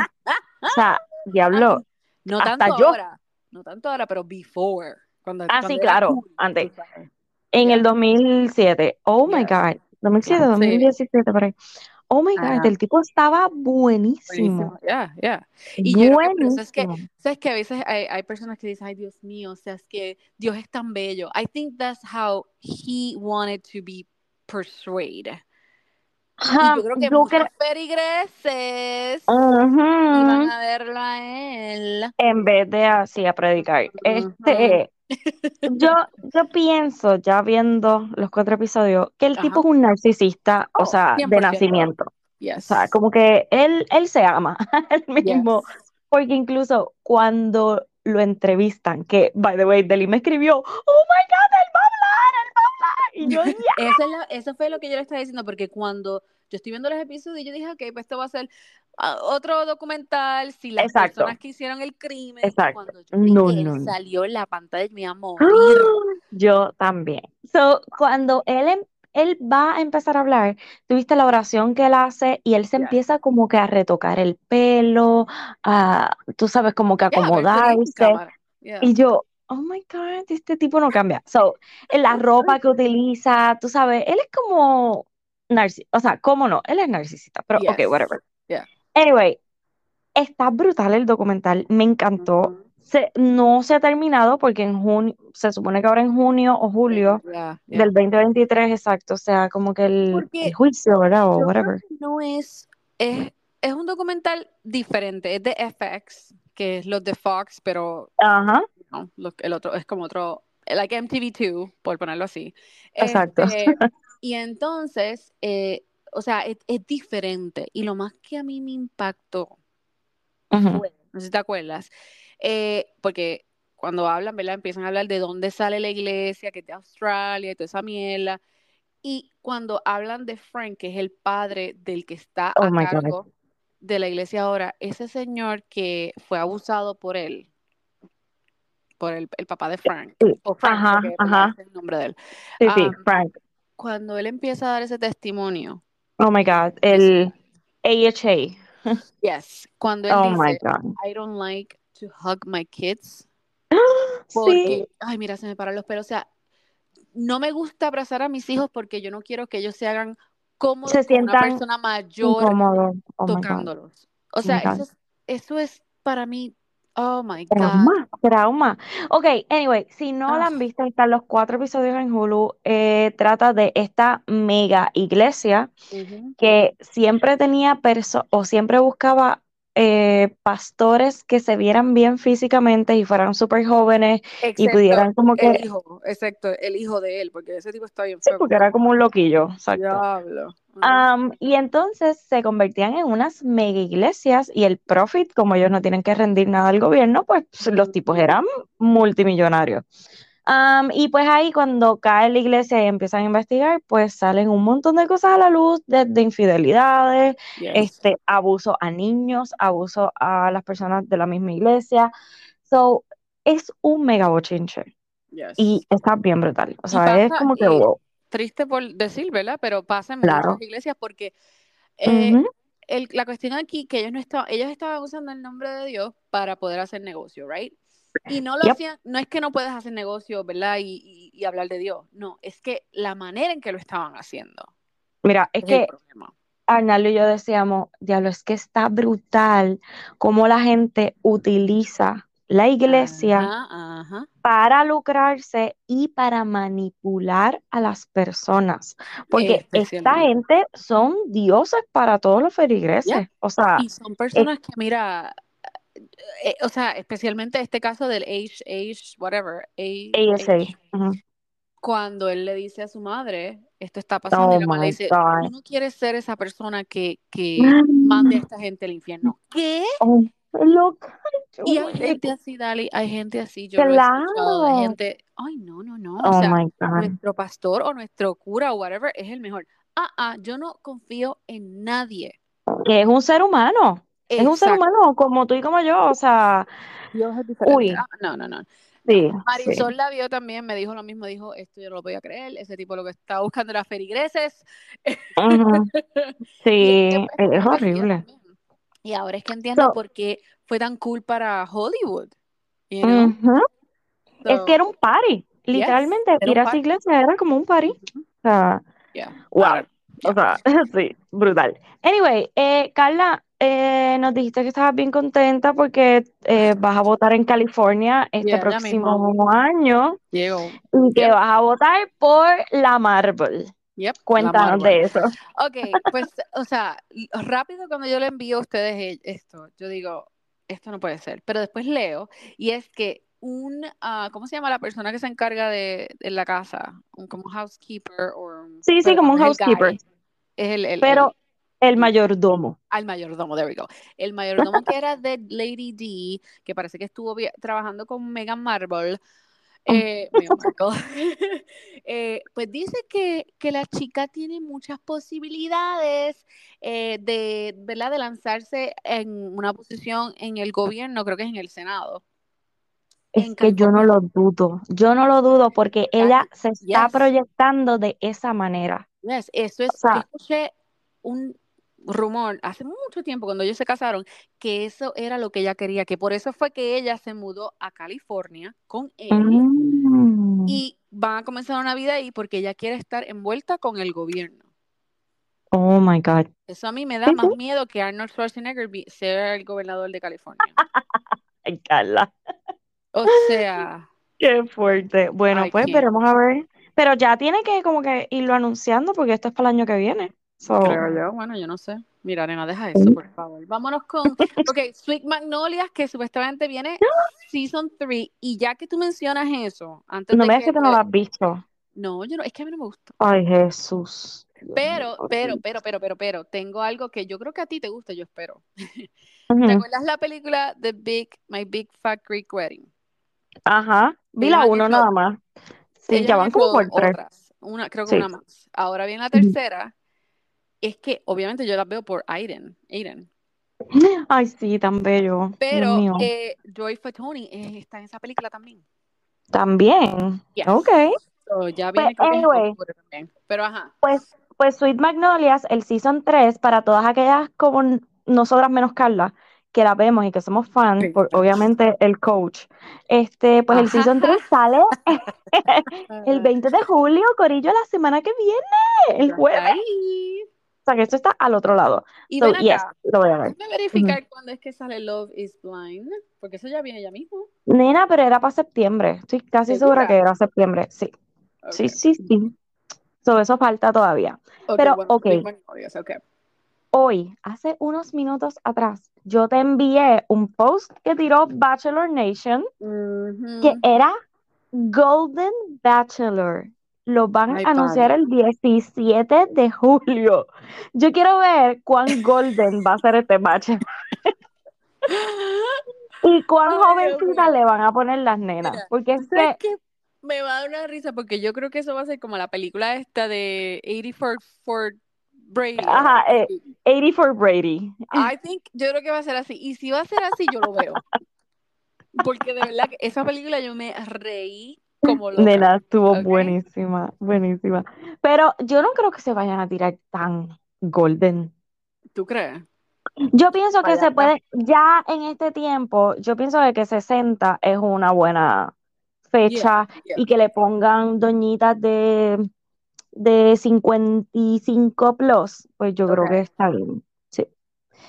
S3: O sea, diablo,
S2: no
S3: hasta
S2: tanto
S3: yo.
S2: ahora, no tanto ahora, pero before, cuando,
S3: Ah,
S2: cuando
S3: sí, claro, antes. En el
S2: Yeah.
S3: 2007. Oh my. God. 2007,
S2: Yeah. [laughs] Sí.
S3: 2017, por ahí. Oh my God,
S2: Ajá.
S3: el tipo estaba buenísimo.
S2: Buenísimo. Yeah, yeah. Y yo creo que es que,
S3: Buenísimo.
S2: sabes que a veces hay, hay personas que dicen, ay Dios mío, o sea, es que Dios es tan bello. I think that's how he wanted to be persuaded. Yo creo que muchos
S3: creo.
S2: feligreses iban
S3: Ujú.
S2: a verlo a él.
S3: En vez de así a predicar.
S2: Ujú.
S3: Este, yo, yo pienso, ya viendo los cuatro episodios, que el tipo
S2: Ajá.
S3: es un narcisista, o
S2: Oh,
S3: sea, de
S2: 100%.
S3: nacimiento. O sea,
S2: Yes.
S3: como que él, él se ama [laughs] él
S2: Yes.
S3: mismo. Porque incluso cuando lo entrevistan, que, by the way, Deli me escribió, oh my God, él va a hablar, él va a hablar. Y yo, ya. [laughs]
S2: Eso, es la- eso fue lo que yo le estaba diciendo, porque cuando yo estoy viendo los episodios, yo dije, ok, pues esto va a ser ah, otro documental, si las
S3: Exacto,
S2: personas que hicieron el crimen, y
S3: exacto.
S2: cuando yo vi
S3: No,
S2: que él
S3: no, no.
S2: salió en la pantalla, me iba a
S3: ¡Ah! Yo también. So, cuando él, em- él va a empezar a hablar, tuviste la oración que él hace y él se
S2: Yes.
S3: empieza como que a retocar el pelo, a, tú sabes, como que
S2: Yeah,
S3: acomodarse.
S2: cámara. Yeah.
S3: Y yo, oh my God, este tipo no cambia. So, en la ropa que utiliza, tú sabes, él es como narcisista, o sea, ¿cómo no? Él es narcisista, pero ok,
S2: Yes.
S3: whatever.
S2: Yeah.
S3: Anyway, está brutal el documental, me encantó. Se, no se ha terminado porque en junio, se supone que ahora en junio o julio
S2: Yeah, yeah.
S3: del 2023, exacto, o sea, como que el, el juicio, ¿verdad? O whatever.
S2: no es, es, es un documental diferente, es de FX, que es los de Fox, pero
S3: Ajá,
S2: no, lo- el otro es como otro, like MTV2, por ponerlo así.
S3: exacto.
S2: Este, y entonces, eh, o sea, es, es diferente. Y lo más que a mí me impactó fue, no sé si te acuerdas, eh, porque cuando hablan, ¿verdad? Empiezan a hablar de dónde sale la iglesia, que es de Australia y toda esa mierda. Y cuando hablan de Frank, que es el padre del que está
S3: Oh
S2: a
S3: God.
S2: cargo de la iglesia ahora, ese señor que fue abusado por él, por el, el papá de Frank,
S3: Sí,
S2: o Frank,
S3: Ajá, ajá.
S2: es el nombre de él.
S3: Sí, sí, Frank.
S2: Cuando él empieza a dar ese testimonio,
S3: Oh my God. El AHA.
S2: yes, cuando él
S3: Oh my
S2: dice,
S3: God.
S2: I don't like to hug my kids, [gasps]
S3: Sí,
S2: porque, ay, mira, se me paran los pelos, o sea, no me gusta abrazar a mis hijos porque yo no quiero que ellos se hagan cómodos
S3: se
S2: con una
S3: sientan
S2: persona mayor.
S3: Oh my
S2: tocándolos. O
S3: Oh my
S2: sea, eso es, eso es para mí, oh my God.
S3: Trauma, trauma. Ok, anyway, si no la
S2: Ah,
S3: han visto, están los cuatro episodios en Hulu. eh, trata de esta mega iglesia que siempre tenía perso o siempre buscaba eh, pastores que se vieran bien físicamente y fueran súper jóvenes y pudieran como
S2: el
S3: que,
S2: hijo, excepto el hijo de él, porque ese tipo está bien
S3: sí,
S2: feo.
S3: porque era como un loquillo, exacto.
S2: Diablo.
S3: Y entonces se convertían en unas mega iglesias y el profit, como ellos no tienen que rendir nada al gobierno, pues los tipos eran multimillonarios. Am, y pues ahí cuando cae la iglesia y empiezan a investigar, pues salen un montón de cosas a la luz, desde infidelidades,
S2: Yes.
S3: este, abuso a niños, abuso a las personas de la misma iglesia. So, es un mega bochinche y
S2: Yes.
S3: está bien brutal. O
S2: Y
S3: sea, es
S2: pasa,
S3: como que
S2: y
S3: wow,
S2: triste por decir, ¿verdad? Pero pasa en
S3: claro.
S2: muchas iglesias porque eh,
S3: Ujú,
S2: el- la cuestión aquí que ellos no estaban, ellos estaban usando el nombre de Dios para poder hacer negocio, right? Y no lo
S3: Yep.
S2: hacían, no es que no puedes hacer negocio, ¿verdad? Y, y- y hablar de Dios. No, es que la manera en que lo estaban haciendo
S3: Mira, es que. Arnaldo y yo decíamos, diablo, es que está brutal cómo la gente utiliza la iglesia
S2: Ajá, ajá.
S3: para lucrarse y para manipular a las personas. Porque esta gente son dioses para todos los feligreses. O sea,
S2: Y son
S3: es
S2: personas que, mira, eh, o sea, especialmente este caso del H, H, whatever, A,
S3: ASA.
S2: H,
S3: Ujú.
S2: cuando él le dice a su madre, esto está pasando, y
S3: Oh
S2: la madre le dice,
S3: God.
S2: tú no quieres ser esa persona que, que [gasps] mande a esta gente al infierno. ¿Qué?
S3: Oh,
S2: Y hay gente así, Dali, hay gente así, yo lo he
S3: Claro.
S2: gente, ay, no, no, no, o
S3: Oh
S2: sea,
S3: my God.
S2: nuestro pastor o nuestro cura o whatever es el mejor. Ah, ah, yo no confío en nadie.
S3: Que es un ser humano. Es un ser
S2: Exacto.
S3: humano como tú y como yo. O sea,
S2: Dios es diferente.
S3: uy,
S2: Ah, no, no, no.
S3: Sí, sí.
S2: Marisol la vio también, me dijo lo mismo, dijo, esto yo no lo podía creer, ese tipo lo que estaba buscando era feligreses.
S3: Ujú. [laughs]
S2: Y
S3: Sí,
S2: después
S3: es
S2: decía
S3: horrible.
S2: Y ahora es que entiendo
S3: So,
S2: por qué fue tan cool para Hollywood, you know?
S3: ujú. Es que
S2: So,
S3: era un party.
S2: yes,
S3: Literalmente,
S2: era
S3: ir a esa iglesia era como un party.
S2: Ujú.
S3: O sea,
S2: Yeah, I
S3: wow.
S2: don't-
S3: O
S2: yeah.
S3: sea, [laughs] sí, brutal. Anyway, eh, Carla, eh, nos dijiste que estabas bien contenta porque eh, vas a votar en California este
S2: Yeah,
S3: próximo año
S2: Llego.
S3: y que
S2: Yep,
S3: vas a votar por la Marvel.
S2: yep, la
S3: Cuéntanos
S2: Marvel.
S3: de eso.
S2: Ok, pues, o sea, rápido cuando yo le envío a ustedes esto, yo digo, esto no puede ser. Pero después leo, y es que un, ah, ¿cómo se llama la persona que se encarga de, de la casa? Un como housekeeper o
S3: Sí, sí, como un housekeeper,
S2: guy, es el, el,
S3: pero
S2: el,
S3: el mayordomo.
S2: al mayordomo, there we go. El mayordomo [laughs] que era de Lady D, que parece que estuvo trabajando con Meghan Markle, [laughs] eh, [laughs] eh, pues dice que, que la chica tiene muchas posibilidades eh, de, ¿verdad? de lanzarse en una posición en el gobierno, creo que es en el Senado,
S3: Es
S2: en
S3: que yo no lo dudo, yo no lo dudo porque ella se está
S2: yes,
S3: proyectando de esa manera.
S2: yes, eso es, yo
S3: sea,
S2: escuché un rumor hace mucho tiempo cuando ellos se casaron que eso era lo que ella quería, que por eso fue que ella se mudó a California con él
S3: mm,
S2: y van a comenzar una vida ahí porque ella quiere estar envuelta con el gobierno.
S3: oh my God.
S2: Eso a mí me da más miedo que Arnold Schwarzenegger ser el gobernador de California. [laughs]
S3: Ay, Carla.
S2: O sea, [laughs]
S3: Qué fuerte. Bueno, pues
S2: can't.
S3: veremos a ver. Pero ya tiene que como que irlo anunciando porque esto es para el año que viene. So,
S2: Creo yo, bueno, yo no sé. Mira, nena, deja eso, por favor. Vámonos con, [laughs] ok, Sweet Magnolias, que supuestamente viene Season 3, y ya que tú mencionas eso, antes
S3: no
S2: de
S3: me digas que tú no lo has visto.
S2: No, yo no, es que a mí no me gusta.
S3: Ay, Jesús.
S2: Pero, pero, pero, pero, pero, pero, tengo algo que yo creo que a ti te gusta, yo espero. [laughs] ¿Te acuerdas la película The Big, My Big Fat Greek Wedding?
S3: Ajá. Vi la uno nada más. Sí, ya van como por tres.
S2: otras, una, creo que
S3: Sí.
S2: una más. Ahora viene la tercera, es que obviamente yo las veo por Aiden, Aiden.
S3: Ay, sí, tan bello.
S2: Pero eh, Joy Fatoni eh, está en esa película también.
S3: También.
S2: Yes.
S3: Ok.
S2: So, ya
S3: Pues,
S2: viene creo que es en
S3: anyway.
S2: Pero ajá.
S3: Pues, pues Sweet Magnolias, el Season 3, para todas aquellas como nosotras menos Carla, que la vemos y que somos fans, por obviamente el coach. Este, pues el. Season 3 sale [laughs] el 20 de julio, Corillo, la semana que viene, el jueves.
S2: ahí.
S3: O sea que esto está al otro lado.
S2: Y
S3: So, yes,
S2: acá,
S3: lo voy a ver.
S2: déjame verificar cuándo es que sale Love is Blind, porque eso ya viene ya mismo.
S3: Nena, pero era para septiembre. Estoy casi segura que era septiembre. Sí, sí, sí, sí. So, eso falta todavía. Pero,
S2: bueno,
S3: ok. Hoy, hace unos minutos atrás, yo te envié un post que tiró Bachelor Nation que era Golden Bachelor. Lo van
S2: Ay,
S3: a anunciar
S2: padre.
S3: el 17 de julio. Yo quiero ver cuán golden va a ser este bachelor [laughs] y cuán
S2: Ay, Dios
S3: jovencitas
S2: mío.
S3: le van a poner las nenas.
S2: Mira,
S3: Porque
S2: ¿tú
S3: es que?
S2: Me va a dar una risa porque yo creo que eso va a ser como la película esta de 84 for Brady.
S3: ajá, eh,
S2: así.
S3: 80 for Brady.
S2: I think, yo creo que va a ser así. Y si va a ser así, yo lo veo. [laughs] Porque de verdad que esa película yo me reí como [laughs] loca.
S3: Nena, estuvo buenísima, buenísima. Pero yo no creo que se vayan a tirar tan golden.
S2: ¿Tú crees?
S3: Yo pienso que
S2: Vaya,
S3: se puede, ya en este tiempo, yo pienso de que 60 es una buena fecha
S2: yeah.
S3: y que le pongan doñitas de, de 55 plus, pues yo creo que está bien. Sí.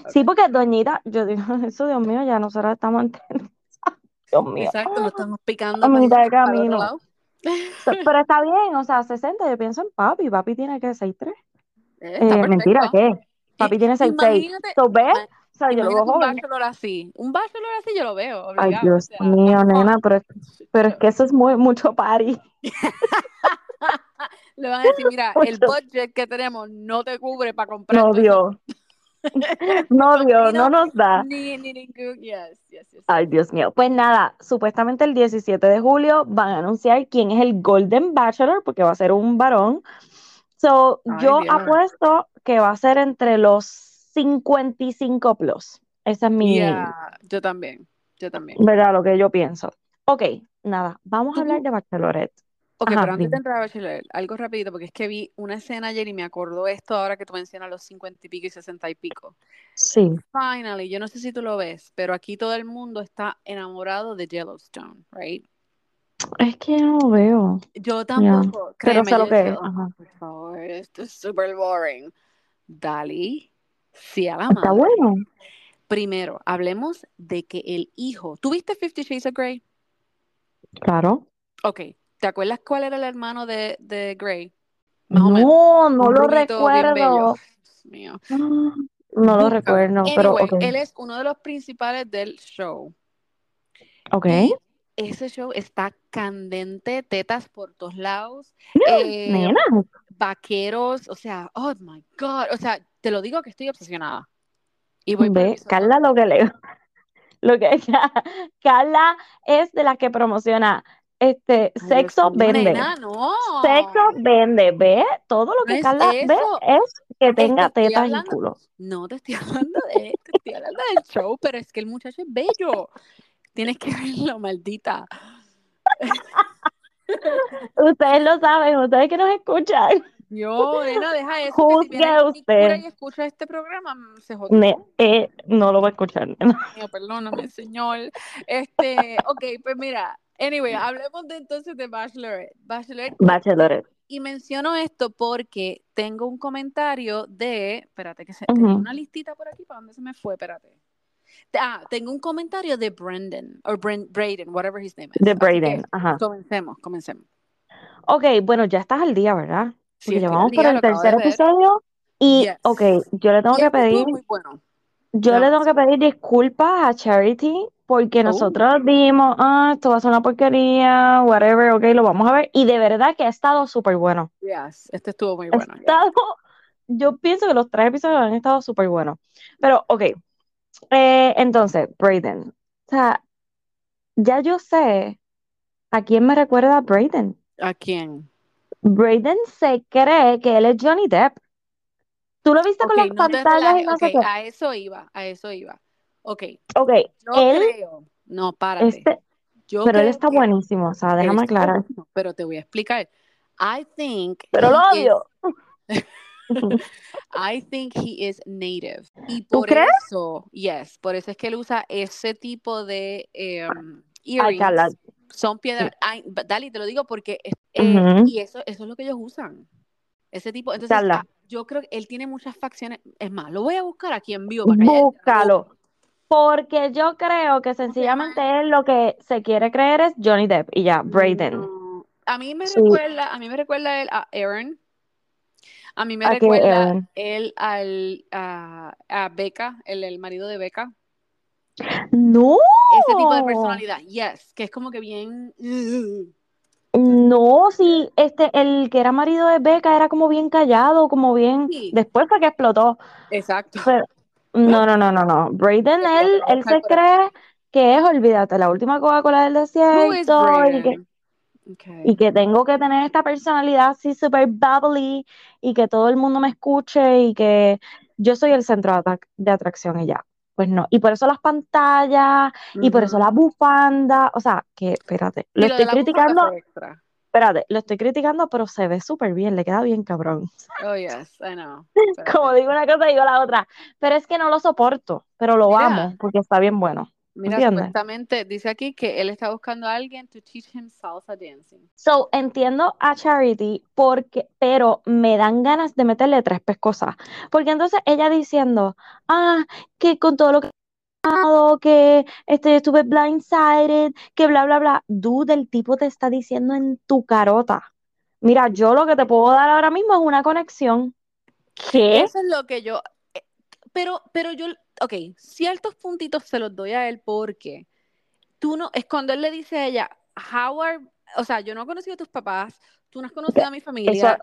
S3: Sí, porque doñita, yo digo, [laughs] eso Dios mío, ya nosotros estamos en Dios mío.
S2: Exacto, no estamos picando
S3: A mitad de
S2: el
S3: camino. [laughs] Pero está bien, o sea, 60, yo pienso en papi, papi tiene que 6'3.
S2: Eh,
S3: Eh, mentira. ¿qué? Papi tiene 6'6.
S2: Imagínate,
S3: So, ¿ves? O sea, yo lo veo
S2: un
S3: joven.
S2: bachelor así. Un bachelor así yo lo veo,
S3: Ay,
S2: obligado. O
S3: Dios
S2: sea,
S3: mío, nena, pero, es- pero es que eso es muy, mucho party. [laughs]
S2: Le van a decir, mira, el
S3: Mucho.
S2: budget que tenemos no te cubre para comprar
S3: No
S2: todo eso. [laughs]
S3: no no
S2: Vino
S3: nos da.
S2: ni, ni ningún. Yes, yes, yes.
S3: Ay, Dios mío. Pues nada, supuestamente el 17 de julio van a anunciar quién es el Golden Bachelor, porque va a ser un varón. So,
S2: Ay,
S3: yo
S2: Dios.
S3: apuesto que va a ser entre los 55 plus. Esa es mi,
S2: Yeah, yo también, yo también.
S3: ¿verdad? Lo que yo pienso. Ok, nada, vamos a hablar de Bachelorette.
S2: Ok,
S3: Ajá,
S2: pero antes de entrar a Bachelor, algo rapidito, porque es que vi una escena ayer y me acordó esto ahora que tú mencionas los 50 y pico y 60 y pico.
S3: Sí.
S2: Finally, yo no sé si tú lo ves, pero aquí todo el mundo está enamorado de Yellowstone, right?
S3: Es que no lo veo.
S2: Yo tampoco,
S3: Pero
S2: créeme,
S3: sé lo que es.
S2: "Oh,
S3: Ajá.
S2: por favor, esto es super boring. Dali, sí a la
S3: Está bueno.
S2: Primero, hablemos de que el hijo, ¿tú viste Fifty Shades of Grey?
S3: Claro.
S2: Ok, ¿te acuerdas cuál era el hermano de, de Grey? Más.
S3: No, no lo recuerdo.
S2: Dios mío.
S3: No lo recuerdo, pero
S2: Anyway,
S3: ok.
S2: él es uno de los principales del show.
S3: Ok.
S2: Y ese show está candente, tetas por todos lados, [gasps] eh,
S3: Nena,
S2: vaqueros, o sea, oh my God, o sea, te lo digo que estoy obsesionada. Y voy
S3: ve, Carla lo que le [laughs] lo que [laughs] Carla es de las que promociona este
S2: Ay,
S3: sexo vende.
S2: nena, no.
S3: Sexo vende, ve, todo lo
S2: No
S3: que
S2: es
S3: Carla ve
S2: eso.
S3: es que
S2: Te
S3: tenga
S2: estoy
S3: tetas y culo.
S2: No te estoy [laughs] hablando de esto, estoy hablando del show, pero es que el muchacho es bello. Tienes que verlo, maldita.
S3: Ustedes lo saben, ustedes que nos escuchan.
S2: Yo, nena, deja eso.
S3: Juzgue
S2: que si
S3: usted.
S2: y escucha este programa, mm, se jodió.
S3: Ne- eh, no lo va a escuchar. nena.
S2: perdóname, señor. Este, ok, pues mira, anyway, hablemos de entonces de Bachelorette. Bachelorette,
S3: Bachelorette.
S2: y menciono esto porque tengo un comentario de, espérate, que se,
S3: Ujú.
S2: tenía una listita por aquí, ¿para dónde se me fue? Espérate. Ah, tengo un comentario de Brendan, o Braden, whatever his name is.
S3: De Braden, ajá.
S2: Comencemos, comencemos.
S3: Ok, bueno, ya estás al día, ¿verdad?
S2: Sí,
S3: Porque
S2: estoy
S3: ya
S2: al
S3: vamos por el tercer episodio. Y,
S2: Yes.
S3: ok, yo le tengo
S2: Y
S3: que pedir,
S2: muy bueno.
S3: yo le tengo que pedir disculpas a Charity porque
S2: Oh.
S3: nosotros dijimos, ah, esto va a ser una porquería, whatever, ok, lo vamos a ver. Y de verdad que ha estado súper bueno.
S2: Yes, este estuvo muy
S3: Ha
S2: bueno.
S3: estado, yo pienso que los tres episodios han estado súper buenos. Pero, ok, eh, entonces, Brayden. O sea, ya yo sé a quién me recuerda a Brayden.
S2: ¿A quién?
S3: Brayden se cree que él es Johnny Depp. ¿Tú lo viste con las
S2: no
S3: pantallas y no sé qué?
S2: a eso iba, a eso iba. Ok,
S3: Ok,
S2: yo
S3: él,
S2: creo. No, párate.
S3: este,
S2: Yo
S3: pero él está
S2: que
S3: buenísimo, o sea, déjame aclarar.
S2: buenísimo, pero te voy a explicar. I think
S3: Pero lo
S2: is,
S3: odio. [laughs]
S2: I think he is native. Y
S3: ¿Tú
S2: por
S3: crees?
S2: eso, yes, por eso es que él usa ese tipo de
S3: Carla.
S2: earrings. Son piedras. Ba- Dali, te lo digo porque eh, y eso, eso es lo que ellos usan. Ese tipo. Entonces, yo creo que él tiene muchas facciones. Es más, lo voy a buscar aquí en vivo para
S3: Búscalo. Porque yo creo que sencillamente él lo que se quiere creer es Johnny Depp y ya, Brayden.
S2: No. A mí me
S3: Sí.
S2: recuerda, a mí me recuerda él a Aaron. A mí me
S3: ¿A qué
S2: recuerda él al a, a Becca, el, el marido de Becca.
S3: No,
S2: Ese tipo de personalidad, yes, que es como que bien.
S3: no, sí, este, el que era marido de Becca era como bien callado, como bien,
S2: Sí.
S3: después fue que explotó.
S2: Exacto.
S3: Pero, no, no, no, no, no. Brayden, él, él se cree que es, olvídate, la última Coca-Cola del desierto y que?
S2: Okay.
S3: y que tengo que tener esta personalidad así súper bubbly y que todo el mundo me escuche y que yo soy el centro de, de atracción y ya. Pues no. Y por eso las pantallas y por eso la bufanda. O sea, que espérate, lo estoy criticando,
S2: extra.
S3: Espérate, lo estoy criticando, pero se ve súper bien, le queda bien cabrón.
S2: Oh, yes, I know. [laughs]
S3: Como digo una cosa, digo la otra. Pero es que no lo soporto, pero lo
S2: Mira.
S3: amo porque está bien bueno.
S2: Mira,
S3: ¿Entiendes?
S2: supuestamente dice aquí que él está buscando a alguien to teach him salsa dancing.
S3: So, entiendo a Charity, porque, pero me dan ganas de meterle tres pescosas. Porque entonces ella diciendo, ah, que con todo lo que que este, estuve blindsided, que bla, bla, bla. Dude, el tipo te está diciendo en tu carota. Mira, yo lo que te puedo dar ahora mismo es una conexión. ¿Qué?
S2: Eso es lo que yo. eh, Pero, pero yo, ok, ciertos puntitos se los doy a él porque tú no, es cuando él le dice a ella, Howard, o sea, yo no he conocido a tus papás, tú no has conocido a mi familia,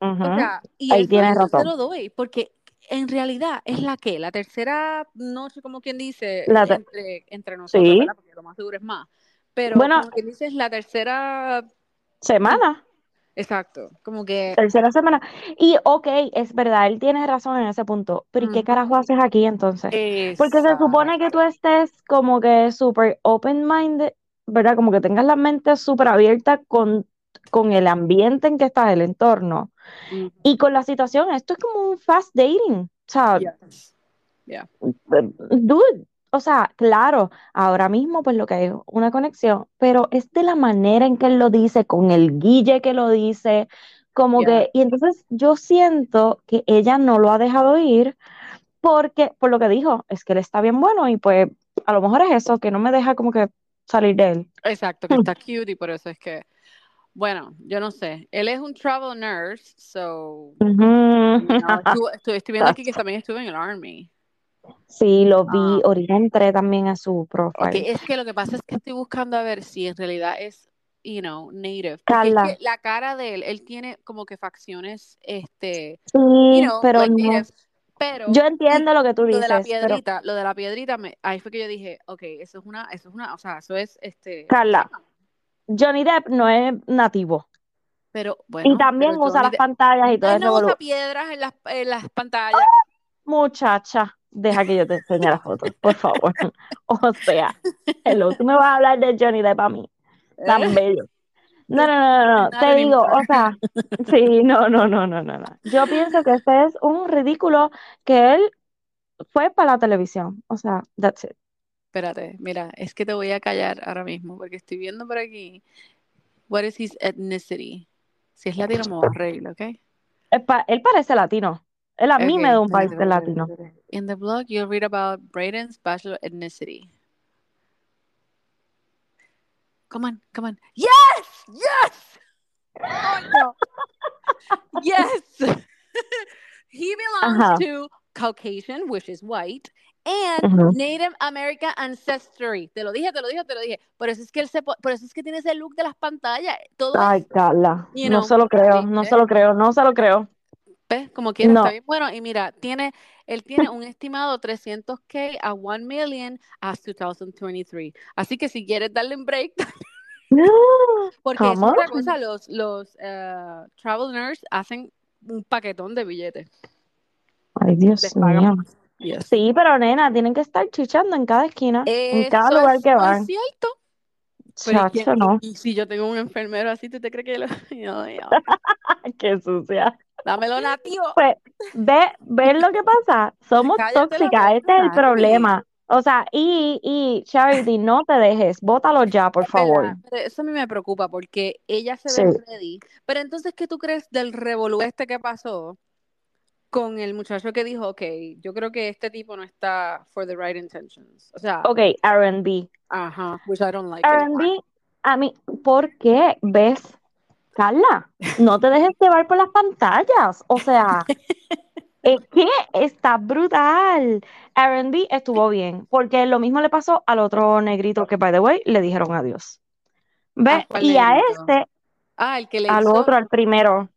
S3: Ujú.
S2: o sea, y
S3: Ahí
S2: eso
S3: tienes
S2: yo se
S3: razón.
S2: lo doy, porque en realidad es la que, la tercera noche, como quien dice,
S3: La
S2: entre, entre nosotros,
S3: Sí.
S2: ¿verdad? Porque lo más seguro es más. Pero
S3: Bueno.
S2: como quien dice, es la tercera,
S3: Semana.
S2: exacto, como que,
S3: Tercera semana. Y ok, es verdad, él tiene razón en ese punto. Pero ¿y qué carajo haces aquí entonces? Porque se supone que tú estés como que súper open-minded, ¿verdad? Como que tengas la mente súper abierta con, con el ambiente en que estás, el entorno.
S2: Ujú.
S3: Y con la situación, esto es como un fast dating. O sea,
S2: Yes. Yeah.
S3: dude, o sea, claro, ahora mismo pues lo que hay es una conexión, pero es de la manera en que él lo dice, con el guille que lo dice, como
S2: Yeah.
S3: que, y entonces yo siento que ella no lo ha dejado ir porque, por lo que dijo, es que él está bien bueno y pues a lo mejor es eso, que no me deja como que salir de él.
S2: Exacto, que está [laughs] cute y por eso es que, bueno, yo no sé. Él es un travel nurse, so,
S3: Ujú.
S2: you know, estuvo- estoy, estoy viendo aquí que también estuvo en el Army.
S3: Sí, lo vi,
S2: Ah.
S3: ahorita entré también a su profile.
S2: es que lo que pasa es que estoy buscando a ver si en realidad es, you know, native.
S3: Carla.
S2: es que la cara de él, él tiene como que facciones, este,
S3: Sí,
S2: you know,
S3: pero
S2: like
S3: no.
S2: native, pero
S3: Yo entiendo lo que tú
S2: lo de la
S3: dices, pero
S2: piedrita, lo de la piedrita, me, ahí fue que yo dije, ok, eso es una, eso es una, o sea, eso es, este,
S3: Carla, Johnny Depp no es nativo.
S2: pero bueno,
S3: Y también
S2: pero
S3: usa
S2: Johnny
S3: las
S2: Depp-
S3: pantallas y todo
S2: Él
S3: ese
S2: no usa piedras en las, en las pantallas. [laughs]
S3: Muchacha, deja que yo te enseñe las fotos, por favor. [laughs] O sea, hello, tú me vas a hablar de Johnny Depp a mí, tan bello. No, no, no, no, no, [laughs] te digo, o sea, sí, no, no, no, no, no, no. Yo pienso que este es un ridículo que él fue para la televisión. O sea, that's it.
S2: Espérate, mira, es que te voy a callar ahora mismo porque estoy viendo por aquí. What is his ethnicity? Si es latino, me voy a [laughs] reír, ¿ok?
S3: Él, pa- él parece latino. Él a mí me da un país de latino.
S2: In the blog, you'll read about Braden's bachelor ethnicity. Come on, come on. Yes! Yes! Oh, no. [laughs] yes! [laughs] he belongs
S3: Ajá.
S2: to Caucasian, which is white, and
S3: Ujú.
S2: Native American ancestry. Te lo dije, te lo dije, te lo dije. Por eso es que él se, po- por eso es que tiene ese look de las pantallas. Todo
S3: Ay,
S2: es,
S3: Carla,
S2: you
S3: no
S2: know,
S3: se lo creo, no
S2: ¿viste?
S3: se lo creo, no se lo creo.
S2: ¿Ves? Como quiera, está
S3: No.
S2: bien bueno. Y mira, tiene, él tiene un estimado 300k a 1 million as 2023. Así que si quieres darle un break, [laughs] [gasps] porque es otra cosa, los, los eh, travel nurse hacen un paquetón de billetes.
S3: Ay, Dios mío.
S2: Yes.
S3: Sí, pero nena, tienen que estar chichando en cada esquina, en cada lugar
S2: es
S3: que van.
S2: cierto. Pero ¿y quién-
S3: Chacho, no.
S2: y, si yo tengo un enfermero así, ¿tú te crees que lo... [laughs] [laughs]
S3: Qué sucia.
S2: dámelo nativo.
S3: Pues, ve, ¿ves lo que pasa? Somos tóxicas, este es el problema. O sea, y, y, Charity, no te dejes, bótalo ya, por favor.
S2: Eso a mí me preocupa porque ella se
S3: Sí.
S2: ve ready. Pero entonces, ¿qué tú crees del revolú este que pasó con el muchacho que dijo, ok, yo creo que este tipo no está for the right intentions? O sea,
S3: Ok, R&B.
S2: ajá, which I don't like.
S3: R&B, a mí, ¿por qué? ¿Ves? Carla, no te dejes llevar por las pantallas. O sea, [laughs] es que está brutal. R&B estuvo bien, porque lo mismo le pasó al otro negrito que, by the way, le dijeron adiós. ¿Ves?
S2: ¿A cuál
S3: Y a este,
S2: Ah, el que le
S3: al
S2: hizo.
S3: otro, al primero,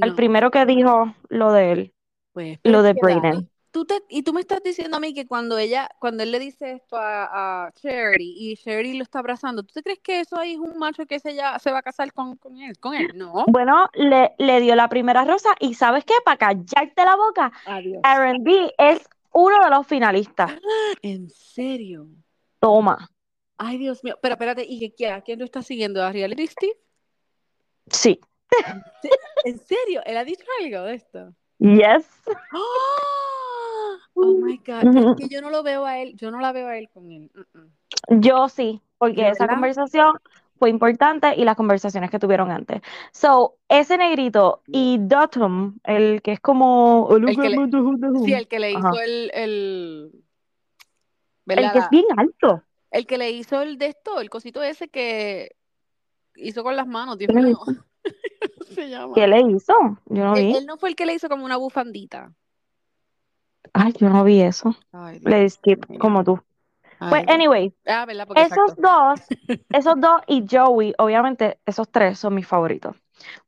S3: al primero que dijo lo de él,
S2: pues,
S3: lo de Brayden.
S2: Tú te, y tú me estás diciendo a mí que cuando ella, cuando él le dice esto a, a Charity y Charity lo está abrazando, ¿tú te crees que eso ahí es un macho que se, ya, se va a casar con, con él? Con él, no.
S3: Bueno, le, le dio la primera rosa y ¿sabes qué? Para callarte la boca,
S2: Adiós.
S3: R&B es uno de los finalistas. [gasps]
S2: ¿En serio?
S3: Toma.
S2: Ay, Dios mío. Pero espérate, ¿y qué quiera? ¿Quién lo está siguiendo? ¿A Reality Steve?
S3: Sí.
S2: ¿En serio? ¿Él ha dicho algo de esto?
S3: Yes. [gasps]
S2: Oh my God. Es que yo no lo veo a él, yo no la veo a él con él. Mm, mm.
S3: Yo sí, porque
S2: ¿De
S3: esa
S2: verdad?
S3: conversación fue importante y las conversaciones que tuvieron antes. So, ese negrito y Dotum, el que es como
S2: El que le- Sí, el que le hizo el, el,
S3: que es bien alto.
S2: El que le hizo el de esto, el cosito ese que hizo con las manos, Dios
S3: ¿Qué le
S2: mío. ¿Cómo [laughs] se llama?
S3: ¿Qué le hizo? Yo no
S2: Él,
S3: vi.
S2: él no fue el que le hizo como una bufandita.
S3: Ay, yo no vi eso.
S2: Ay, Dios
S3: Le di skip
S2: mío.
S3: como tú.
S2: Ay,
S3: Pues,
S2: Dios.
S3: anyway,
S2: Ah,
S3: esos
S2: exacto.
S3: dos, [laughs] esos dos y Joey, obviamente, esos tres son mis favoritos.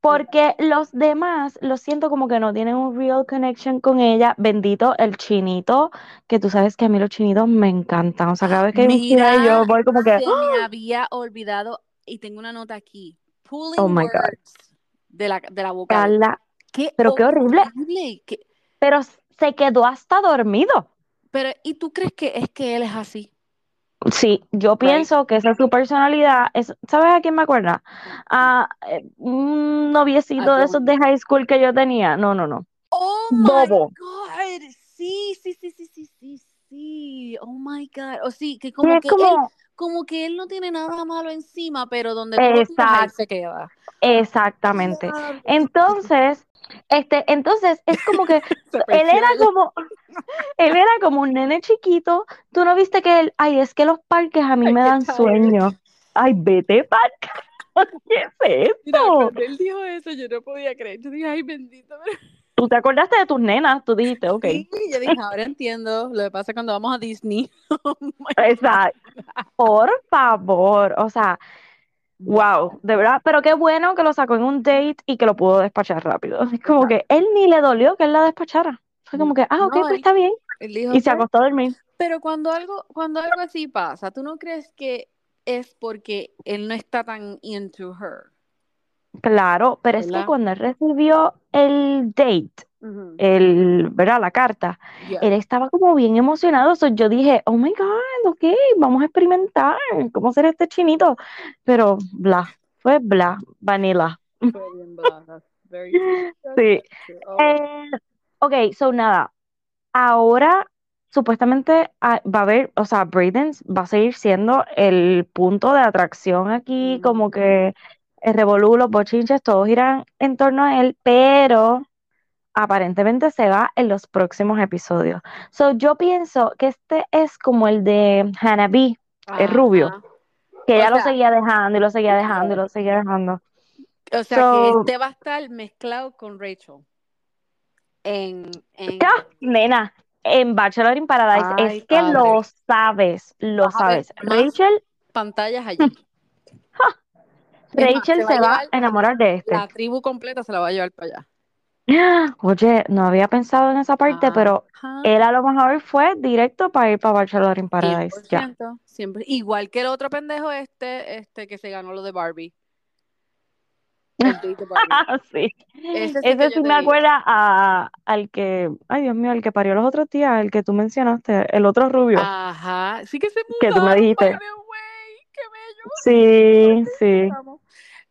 S3: Porque los demás, lo siento como que no tienen un real connection con ella. Bendito el chinito, que tú sabes que a mí los chinitos me encantan. O sea, cada vez que
S2: Mira,
S3: yo voy como que,
S2: se
S3: ¡ah!
S2: me había olvidado y tengo una nota aquí. Pulling
S3: Oh my God.
S2: de la, de la boca.
S3: Carla,
S2: Qué
S3: pero qué horrible.
S2: horrible, qué-
S3: pero se quedó hasta dormido.
S2: Pero, ¿y tú crees que es que él es así?
S3: Sí, yo pienso que esa es su personalidad. Es, ¿sabes a quién me acuerda? A eh, un noviecito de esos de high school que yo tenía. No, no, no.
S2: Oh my
S3: Bobo.
S2: God. Sí, sí, sí, sí, sí, sí, sí. Oh my God. O sí, que como
S3: es
S2: que él,
S3: como,
S2: que él no tiene nada malo encima, pero donde tú lo tiras, se queda.
S3: exactamente. Entonces, este, entonces es como que [laughs] él era como, él era como un nene chiquito. Tú no viste que él, ay, es que los parques a mí
S2: Ay,
S3: me dan sueño. Ay, vete parque. [laughs] [laughs] ¿Qué es
S2: Mira,
S3: esto?
S2: cuando él dijo eso, yo no podía creer. Yo dije, ay, bendito.
S3: Tú te acordaste de tus nenas, tú dijiste, ok.
S2: Sí, yo dije, ahora entiendo lo que pasa cuando vamos a Disney. [laughs] Oh
S3: Exacto. Por favor, o sea, wow, de verdad, pero qué bueno que lo sacó en un date y que lo pudo despachar rápido. Es como que él ni le dolió que él la despachara. Fue como que, ah, ok,
S2: No,
S3: pues
S2: él-
S3: está bien.
S2: Dijo,
S3: Y se
S2: "Pues,
S3: acostó a dormir.
S2: Pero cuando algo, cuando algo así pasa, ¿tú no crees que es porque él no está tan into her?
S3: Claro, pero es que cuando él recibió el date, el, ¿verdad? La carta, él estaba como bien emocionado. So, yo dije, oh my God, ok, vamos a experimentar cómo será este chinito. Pero bla, fue bla, vanilla. [laughs] Sí.
S2: Oh.
S3: Eh, ok, so nada, ahora supuestamente ah, va a haber, o sea, Brayden va a seguir siendo el punto de atracción aquí, como que el revolú, los bochinches, todos irán en torno a él, pero aparentemente se va en los próximos episodios. So, yo pienso que este es como el de Hannah B, el rubio, que
S2: O
S3: ella lo
S2: sea,
S3: seguía dejando y lo seguía dejando y lo seguía dejando.
S2: O sea, que este va a estar mezclado con Rachel. En, en
S3: ¡Ah! Nena, en Bachelor in Paradise
S2: Ay,
S3: es que
S2: padre.
S3: lo sabes, lo
S2: Vas
S3: sabes. Rachel,
S2: pantallas allí.
S3: Rachel
S2: se
S3: se
S2: va a
S3: va a
S2: llevar
S3: enamorar de este.
S2: La tribu completa se la va a llevar para allá. [gasps]
S3: Oye, no había pensado en esa parte, pero
S2: Ajá.
S3: él a lo mejor fue directo para ir para Bachelor in Paradise. Ya.
S2: 100%, siempre. Igual que el otro pendejo este, este que se ganó lo de Barbie.
S3: Ah, [laughs] [laughs] sí.
S2: Ese sí
S3: Ese sí me acuerda a, al que, ay Dios mío, el que parió los otros días, el que tú mencionaste, el otro rubio.
S2: Ajá. Sí que se
S3: Que tú me dijiste.
S2: Qué bello.
S3: Sí, sí.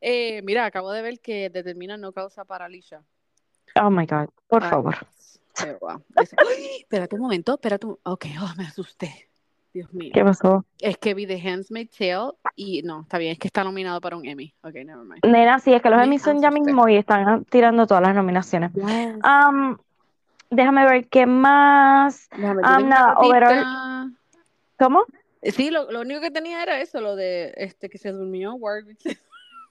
S2: Eh, mira, acabo de ver que determina no causa paraliza.
S3: Oh my God, por favor.
S2: guau. Dice, ¡Ay! espérate un momento, espérate un... Ok, oh, [laughs] me asusté. Dios mío.
S3: ¿Qué pasó?
S2: Es que vi The Handmaid's Tale y no, está bien, es que está nominado para un Emmy. Ok, never mind.
S3: Nena, sí, es que los
S2: Me
S3: Emmys son ya mismo y están tirando todas las nominaciones.
S2: Yes.
S3: Am, déjame ver qué más.
S2: Déjame
S3: ah,
S2: una
S3: nada, overall-. ¿Cómo?
S2: Sí, lo, lo único que tenía era eso, lo de este que se durmió, Warwick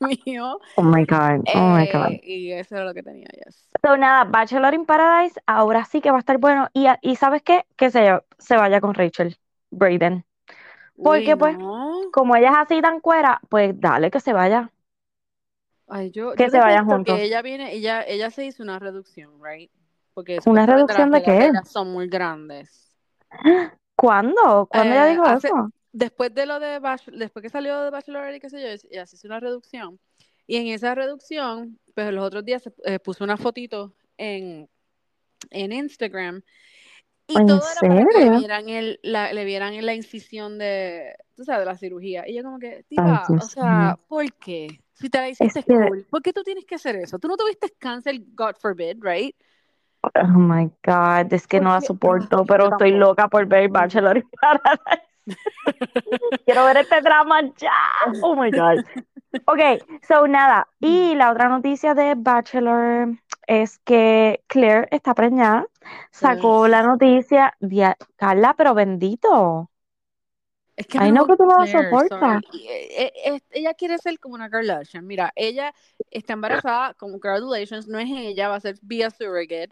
S2: [laughs] durmió.
S3: Oh my God, oh my God.
S2: eh, y eso era lo que tenía, yes.
S3: So, nada, Bachelor in Paradise, ahora sí que va a estar bueno. Y, y ¿sabes qué? Que se, se vaya con Rachel Brayden. ¿Por
S2: Uy,
S3: qué, pues?
S2: no.
S3: Como ella es así tan cuera, pues dale que se vaya.
S2: Ay, yo,
S3: Que
S2: yo
S3: se vayan juntos.
S2: que ella viene, ella, ella se hizo una reducción, right? Porque
S3: ¿Una reducción
S2: las
S3: de qué?
S2: son muy grandes. [gasps]
S3: ¿Cuándo? ¿Cuándo ella
S2: Eh,
S3: dijo
S2: hace-
S3: eso?
S2: Después de lo de Bach- después que salió de Bachelor y qué sé yo, ella se hizo una reducción. Y en esa reducción, pues los otros días se eh, puso una fotito en, en Instagram. Y
S3: ¿En
S2: todo era para que le
S3: serio?
S2: vieran el, la, le vieran la incisión de, tú sabes, de la cirugía. Y yo como que, tipa, o sea, ¿por qué? Si te la hiciste
S3: que-
S2: cool, ¿por qué tú tienes que hacer eso? Tú no tuviste cáncer, God forbid, right?
S3: Oh my God, es que no la soporto, pero estoy loca por ver Bachelor in Paradise. Quiero ver este drama ya. Oh my God. Ok, so nada. Y la otra noticia de Bachelor es que Claire está preñada. Sacó la noticia de Carla, pero bendito.
S2: Es que
S3: Ay, no, que tú no
S2: Claire,
S3: soportas.
S2: eh, eh, ella quiere ser como una Kardashian. Mira, ella está embarazada, como congratulations, no es ella, va a ser vía surrogate.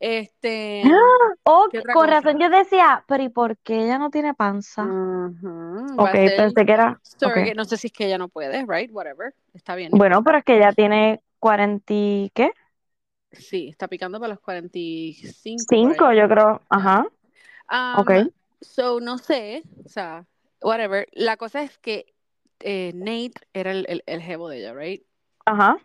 S2: Este.
S3: Oh,
S2: ¿Qué otra
S3: con razón yo decía, pero ¿y por qué ella no tiene panza?
S2: a
S3: Ok, pensé que era. ok.
S2: surrogate. No sé si es que ella no puede, right? Whatever. Está bien. no
S3: Bueno, pero es que ella tiene 40 y ¿qué?
S2: Sí, está picando para los 45. por ahí.
S3: Cinco, yo creo. Ajá.
S2: Um,
S3: Ok.
S2: So, no sé, o sea, whatever. La cosa es que eh, Nate era el, el, el jevo de ella, right?
S3: Ajá.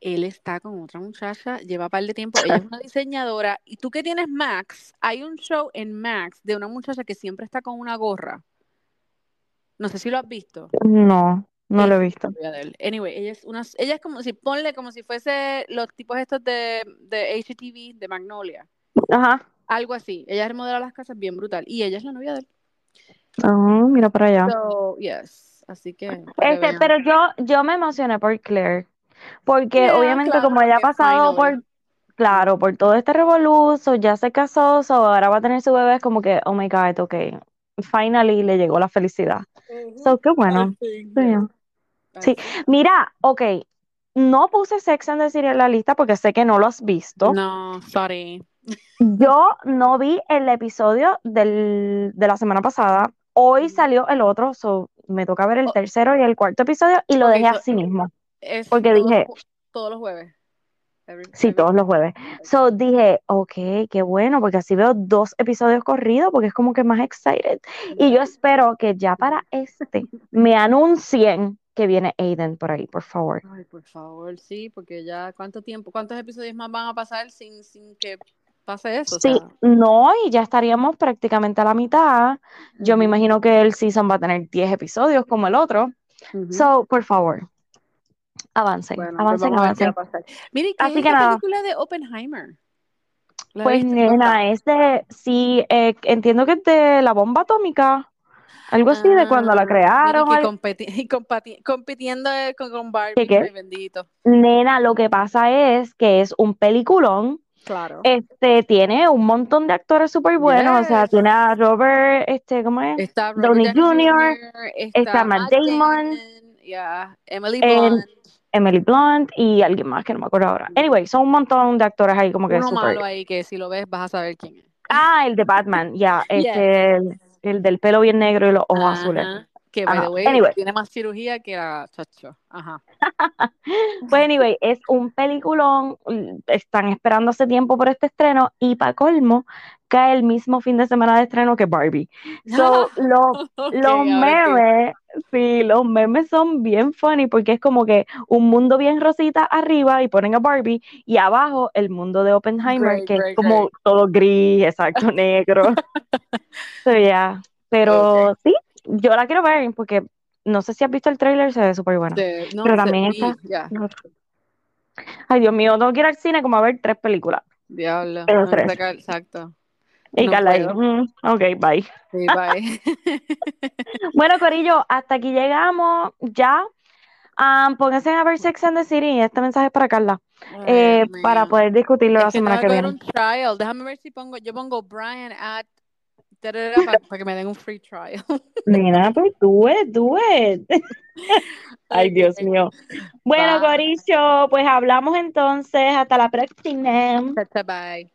S2: Él está con otra muchacha, lleva un par de tiempo, ella es una diseñadora. Y tú que tienes Max, hay un show en Max de una muchacha que siempre está con una gorra. No sé si lo has visto.
S3: No, no lo he visto.
S2: es la novia de él. Anyway, ella es una, ella es como si, ponle como si fuese los tipos estos de, de HTV, de Magnolia.
S3: Ajá.
S2: Algo así. Ella remodela las casas bien brutal. Y ella es la novia de él.
S3: Ah, mira para allá.
S2: So, yes. Así que.
S3: Este, pero yo, yo me emocioné por Claire. Porque
S2: Yeah,
S3: obviamente
S2: claro,
S3: como ella ha pasado
S2: finally.
S3: por, claro, por todo este revoluzo, ya se casó, so ahora va a tener su bebé, es como que, oh my God, ok. Finally le llegó la felicidad. So, qué bueno. Sí. Mira, ok. No puse Sex and the City en la lista porque sé que no lo has visto.
S2: No, sorry.
S3: Yo no vi el episodio del, de la semana pasada. Hoy salió el otro, so me toca ver el tercero y el cuarto episodio y lo dejé
S2: so-
S3: así mismo.
S2: Es
S3: Porque
S2: todos
S3: dije-
S2: los todos los jueves. Every-
S3: Sí,
S2: every-
S3: todos los jueves. So dije, ok, qué bueno, porque así veo dos episodios corridos, porque es como que más excited. Y yo espero que ya para este me anuncien que viene Aiden por ahí, por favor.
S2: Ay, por favor, sí, porque ya cuánto tiempo, cuántos episodios más van a pasar sin, sin que pase eso. O
S3: Sí,
S2: sea,
S3: no, y ya estaríamos prácticamente a la mitad. Yo me imagino que el season va a tener 10 episodios como el otro.
S2: ujú.
S3: So, por favor, avancen,
S2: Bueno, pues
S3: avancen, avancen.
S2: Mire, ¿qué
S3: Así
S2: es
S3: que nada.
S2: película de Oppenheimer? ¿La
S3: Pues nena, este, sí, eh, entiendo que es de la bomba atómica, algo así de cuando la
S2: Ah,
S3: crearon.
S2: competi- [laughs] y compati- compitiendo eh, con, con Barbie,
S3: ¿Qué,
S2: bendito.
S3: Nena, lo que pasa es que es un peliculón
S2: Claro.
S3: Este, tiene un montón de actores súper buenos, o sea, tiene a Robert, este, ¿cómo es?
S2: Está Robert Downey
S3: Jr.,
S2: está,
S3: está Matt Damon,
S2: yeah, Emily Blunt,
S3: Emily Blunt y alguien más que no me acuerdo ahora. Anyway, son un montón de actores ahí como que
S2: uno
S3: súper.
S2: malo ahí que si lo ves vas a saber quién es.
S3: Ah, el de Batman, ya, este, el, el del pelo bien negro y los ojos azules.
S2: Que, by the way,
S3: anyway.
S2: tiene más cirugía que la chacho. Ajá. [laughs]
S3: Pues anyway, es un peliculón, están esperando hace tiempo por este estreno y para colmo cae el mismo fin de semana de estreno que Barbie. [laughs] So, los,
S2: Ok,
S3: los memes, sí, los memes son bien funny porque es como que un mundo bien rosita arriba y ponen a Barbie y abajo el mundo de Oppenheimer
S2: Great,
S3: que es como
S2: great.
S3: todo gris, exacto, negro. [laughs] So, yeah. Pero sí, yo la quiero ver porque no sé si has visto el trailer, se ve súper bueno.
S2: Sí, no,
S3: Pero también está-
S2: ya,
S3: Ay, Dios mío, tengo que ir al cine como a ver tres películas.
S2: diablo.
S3: Pero
S2: no,
S3: tres.
S2: Exacto.
S3: Y
S2: No
S3: Carla ahí. "Mm, ok, bye.
S2: Sí, bye. [laughs]
S3: Bueno, Corillo, hasta aquí llegamos ya. Am, pónganse a ver Sex and the City. Este mensaje es para Carla,
S2: Ay,
S3: eh, para poder discutirlo la
S2: Es
S3: semana que
S2: que
S3: viene.
S2: un trial. Déjame ver si pongo, yo pongo Brian at para, que me den un free trial. [laughs]
S3: Nena, pues do it, do it. [laughs] Ay, Dios mío. Bueno. Corillo, pues hablamos entonces. Hasta la próxima.
S2: Bye.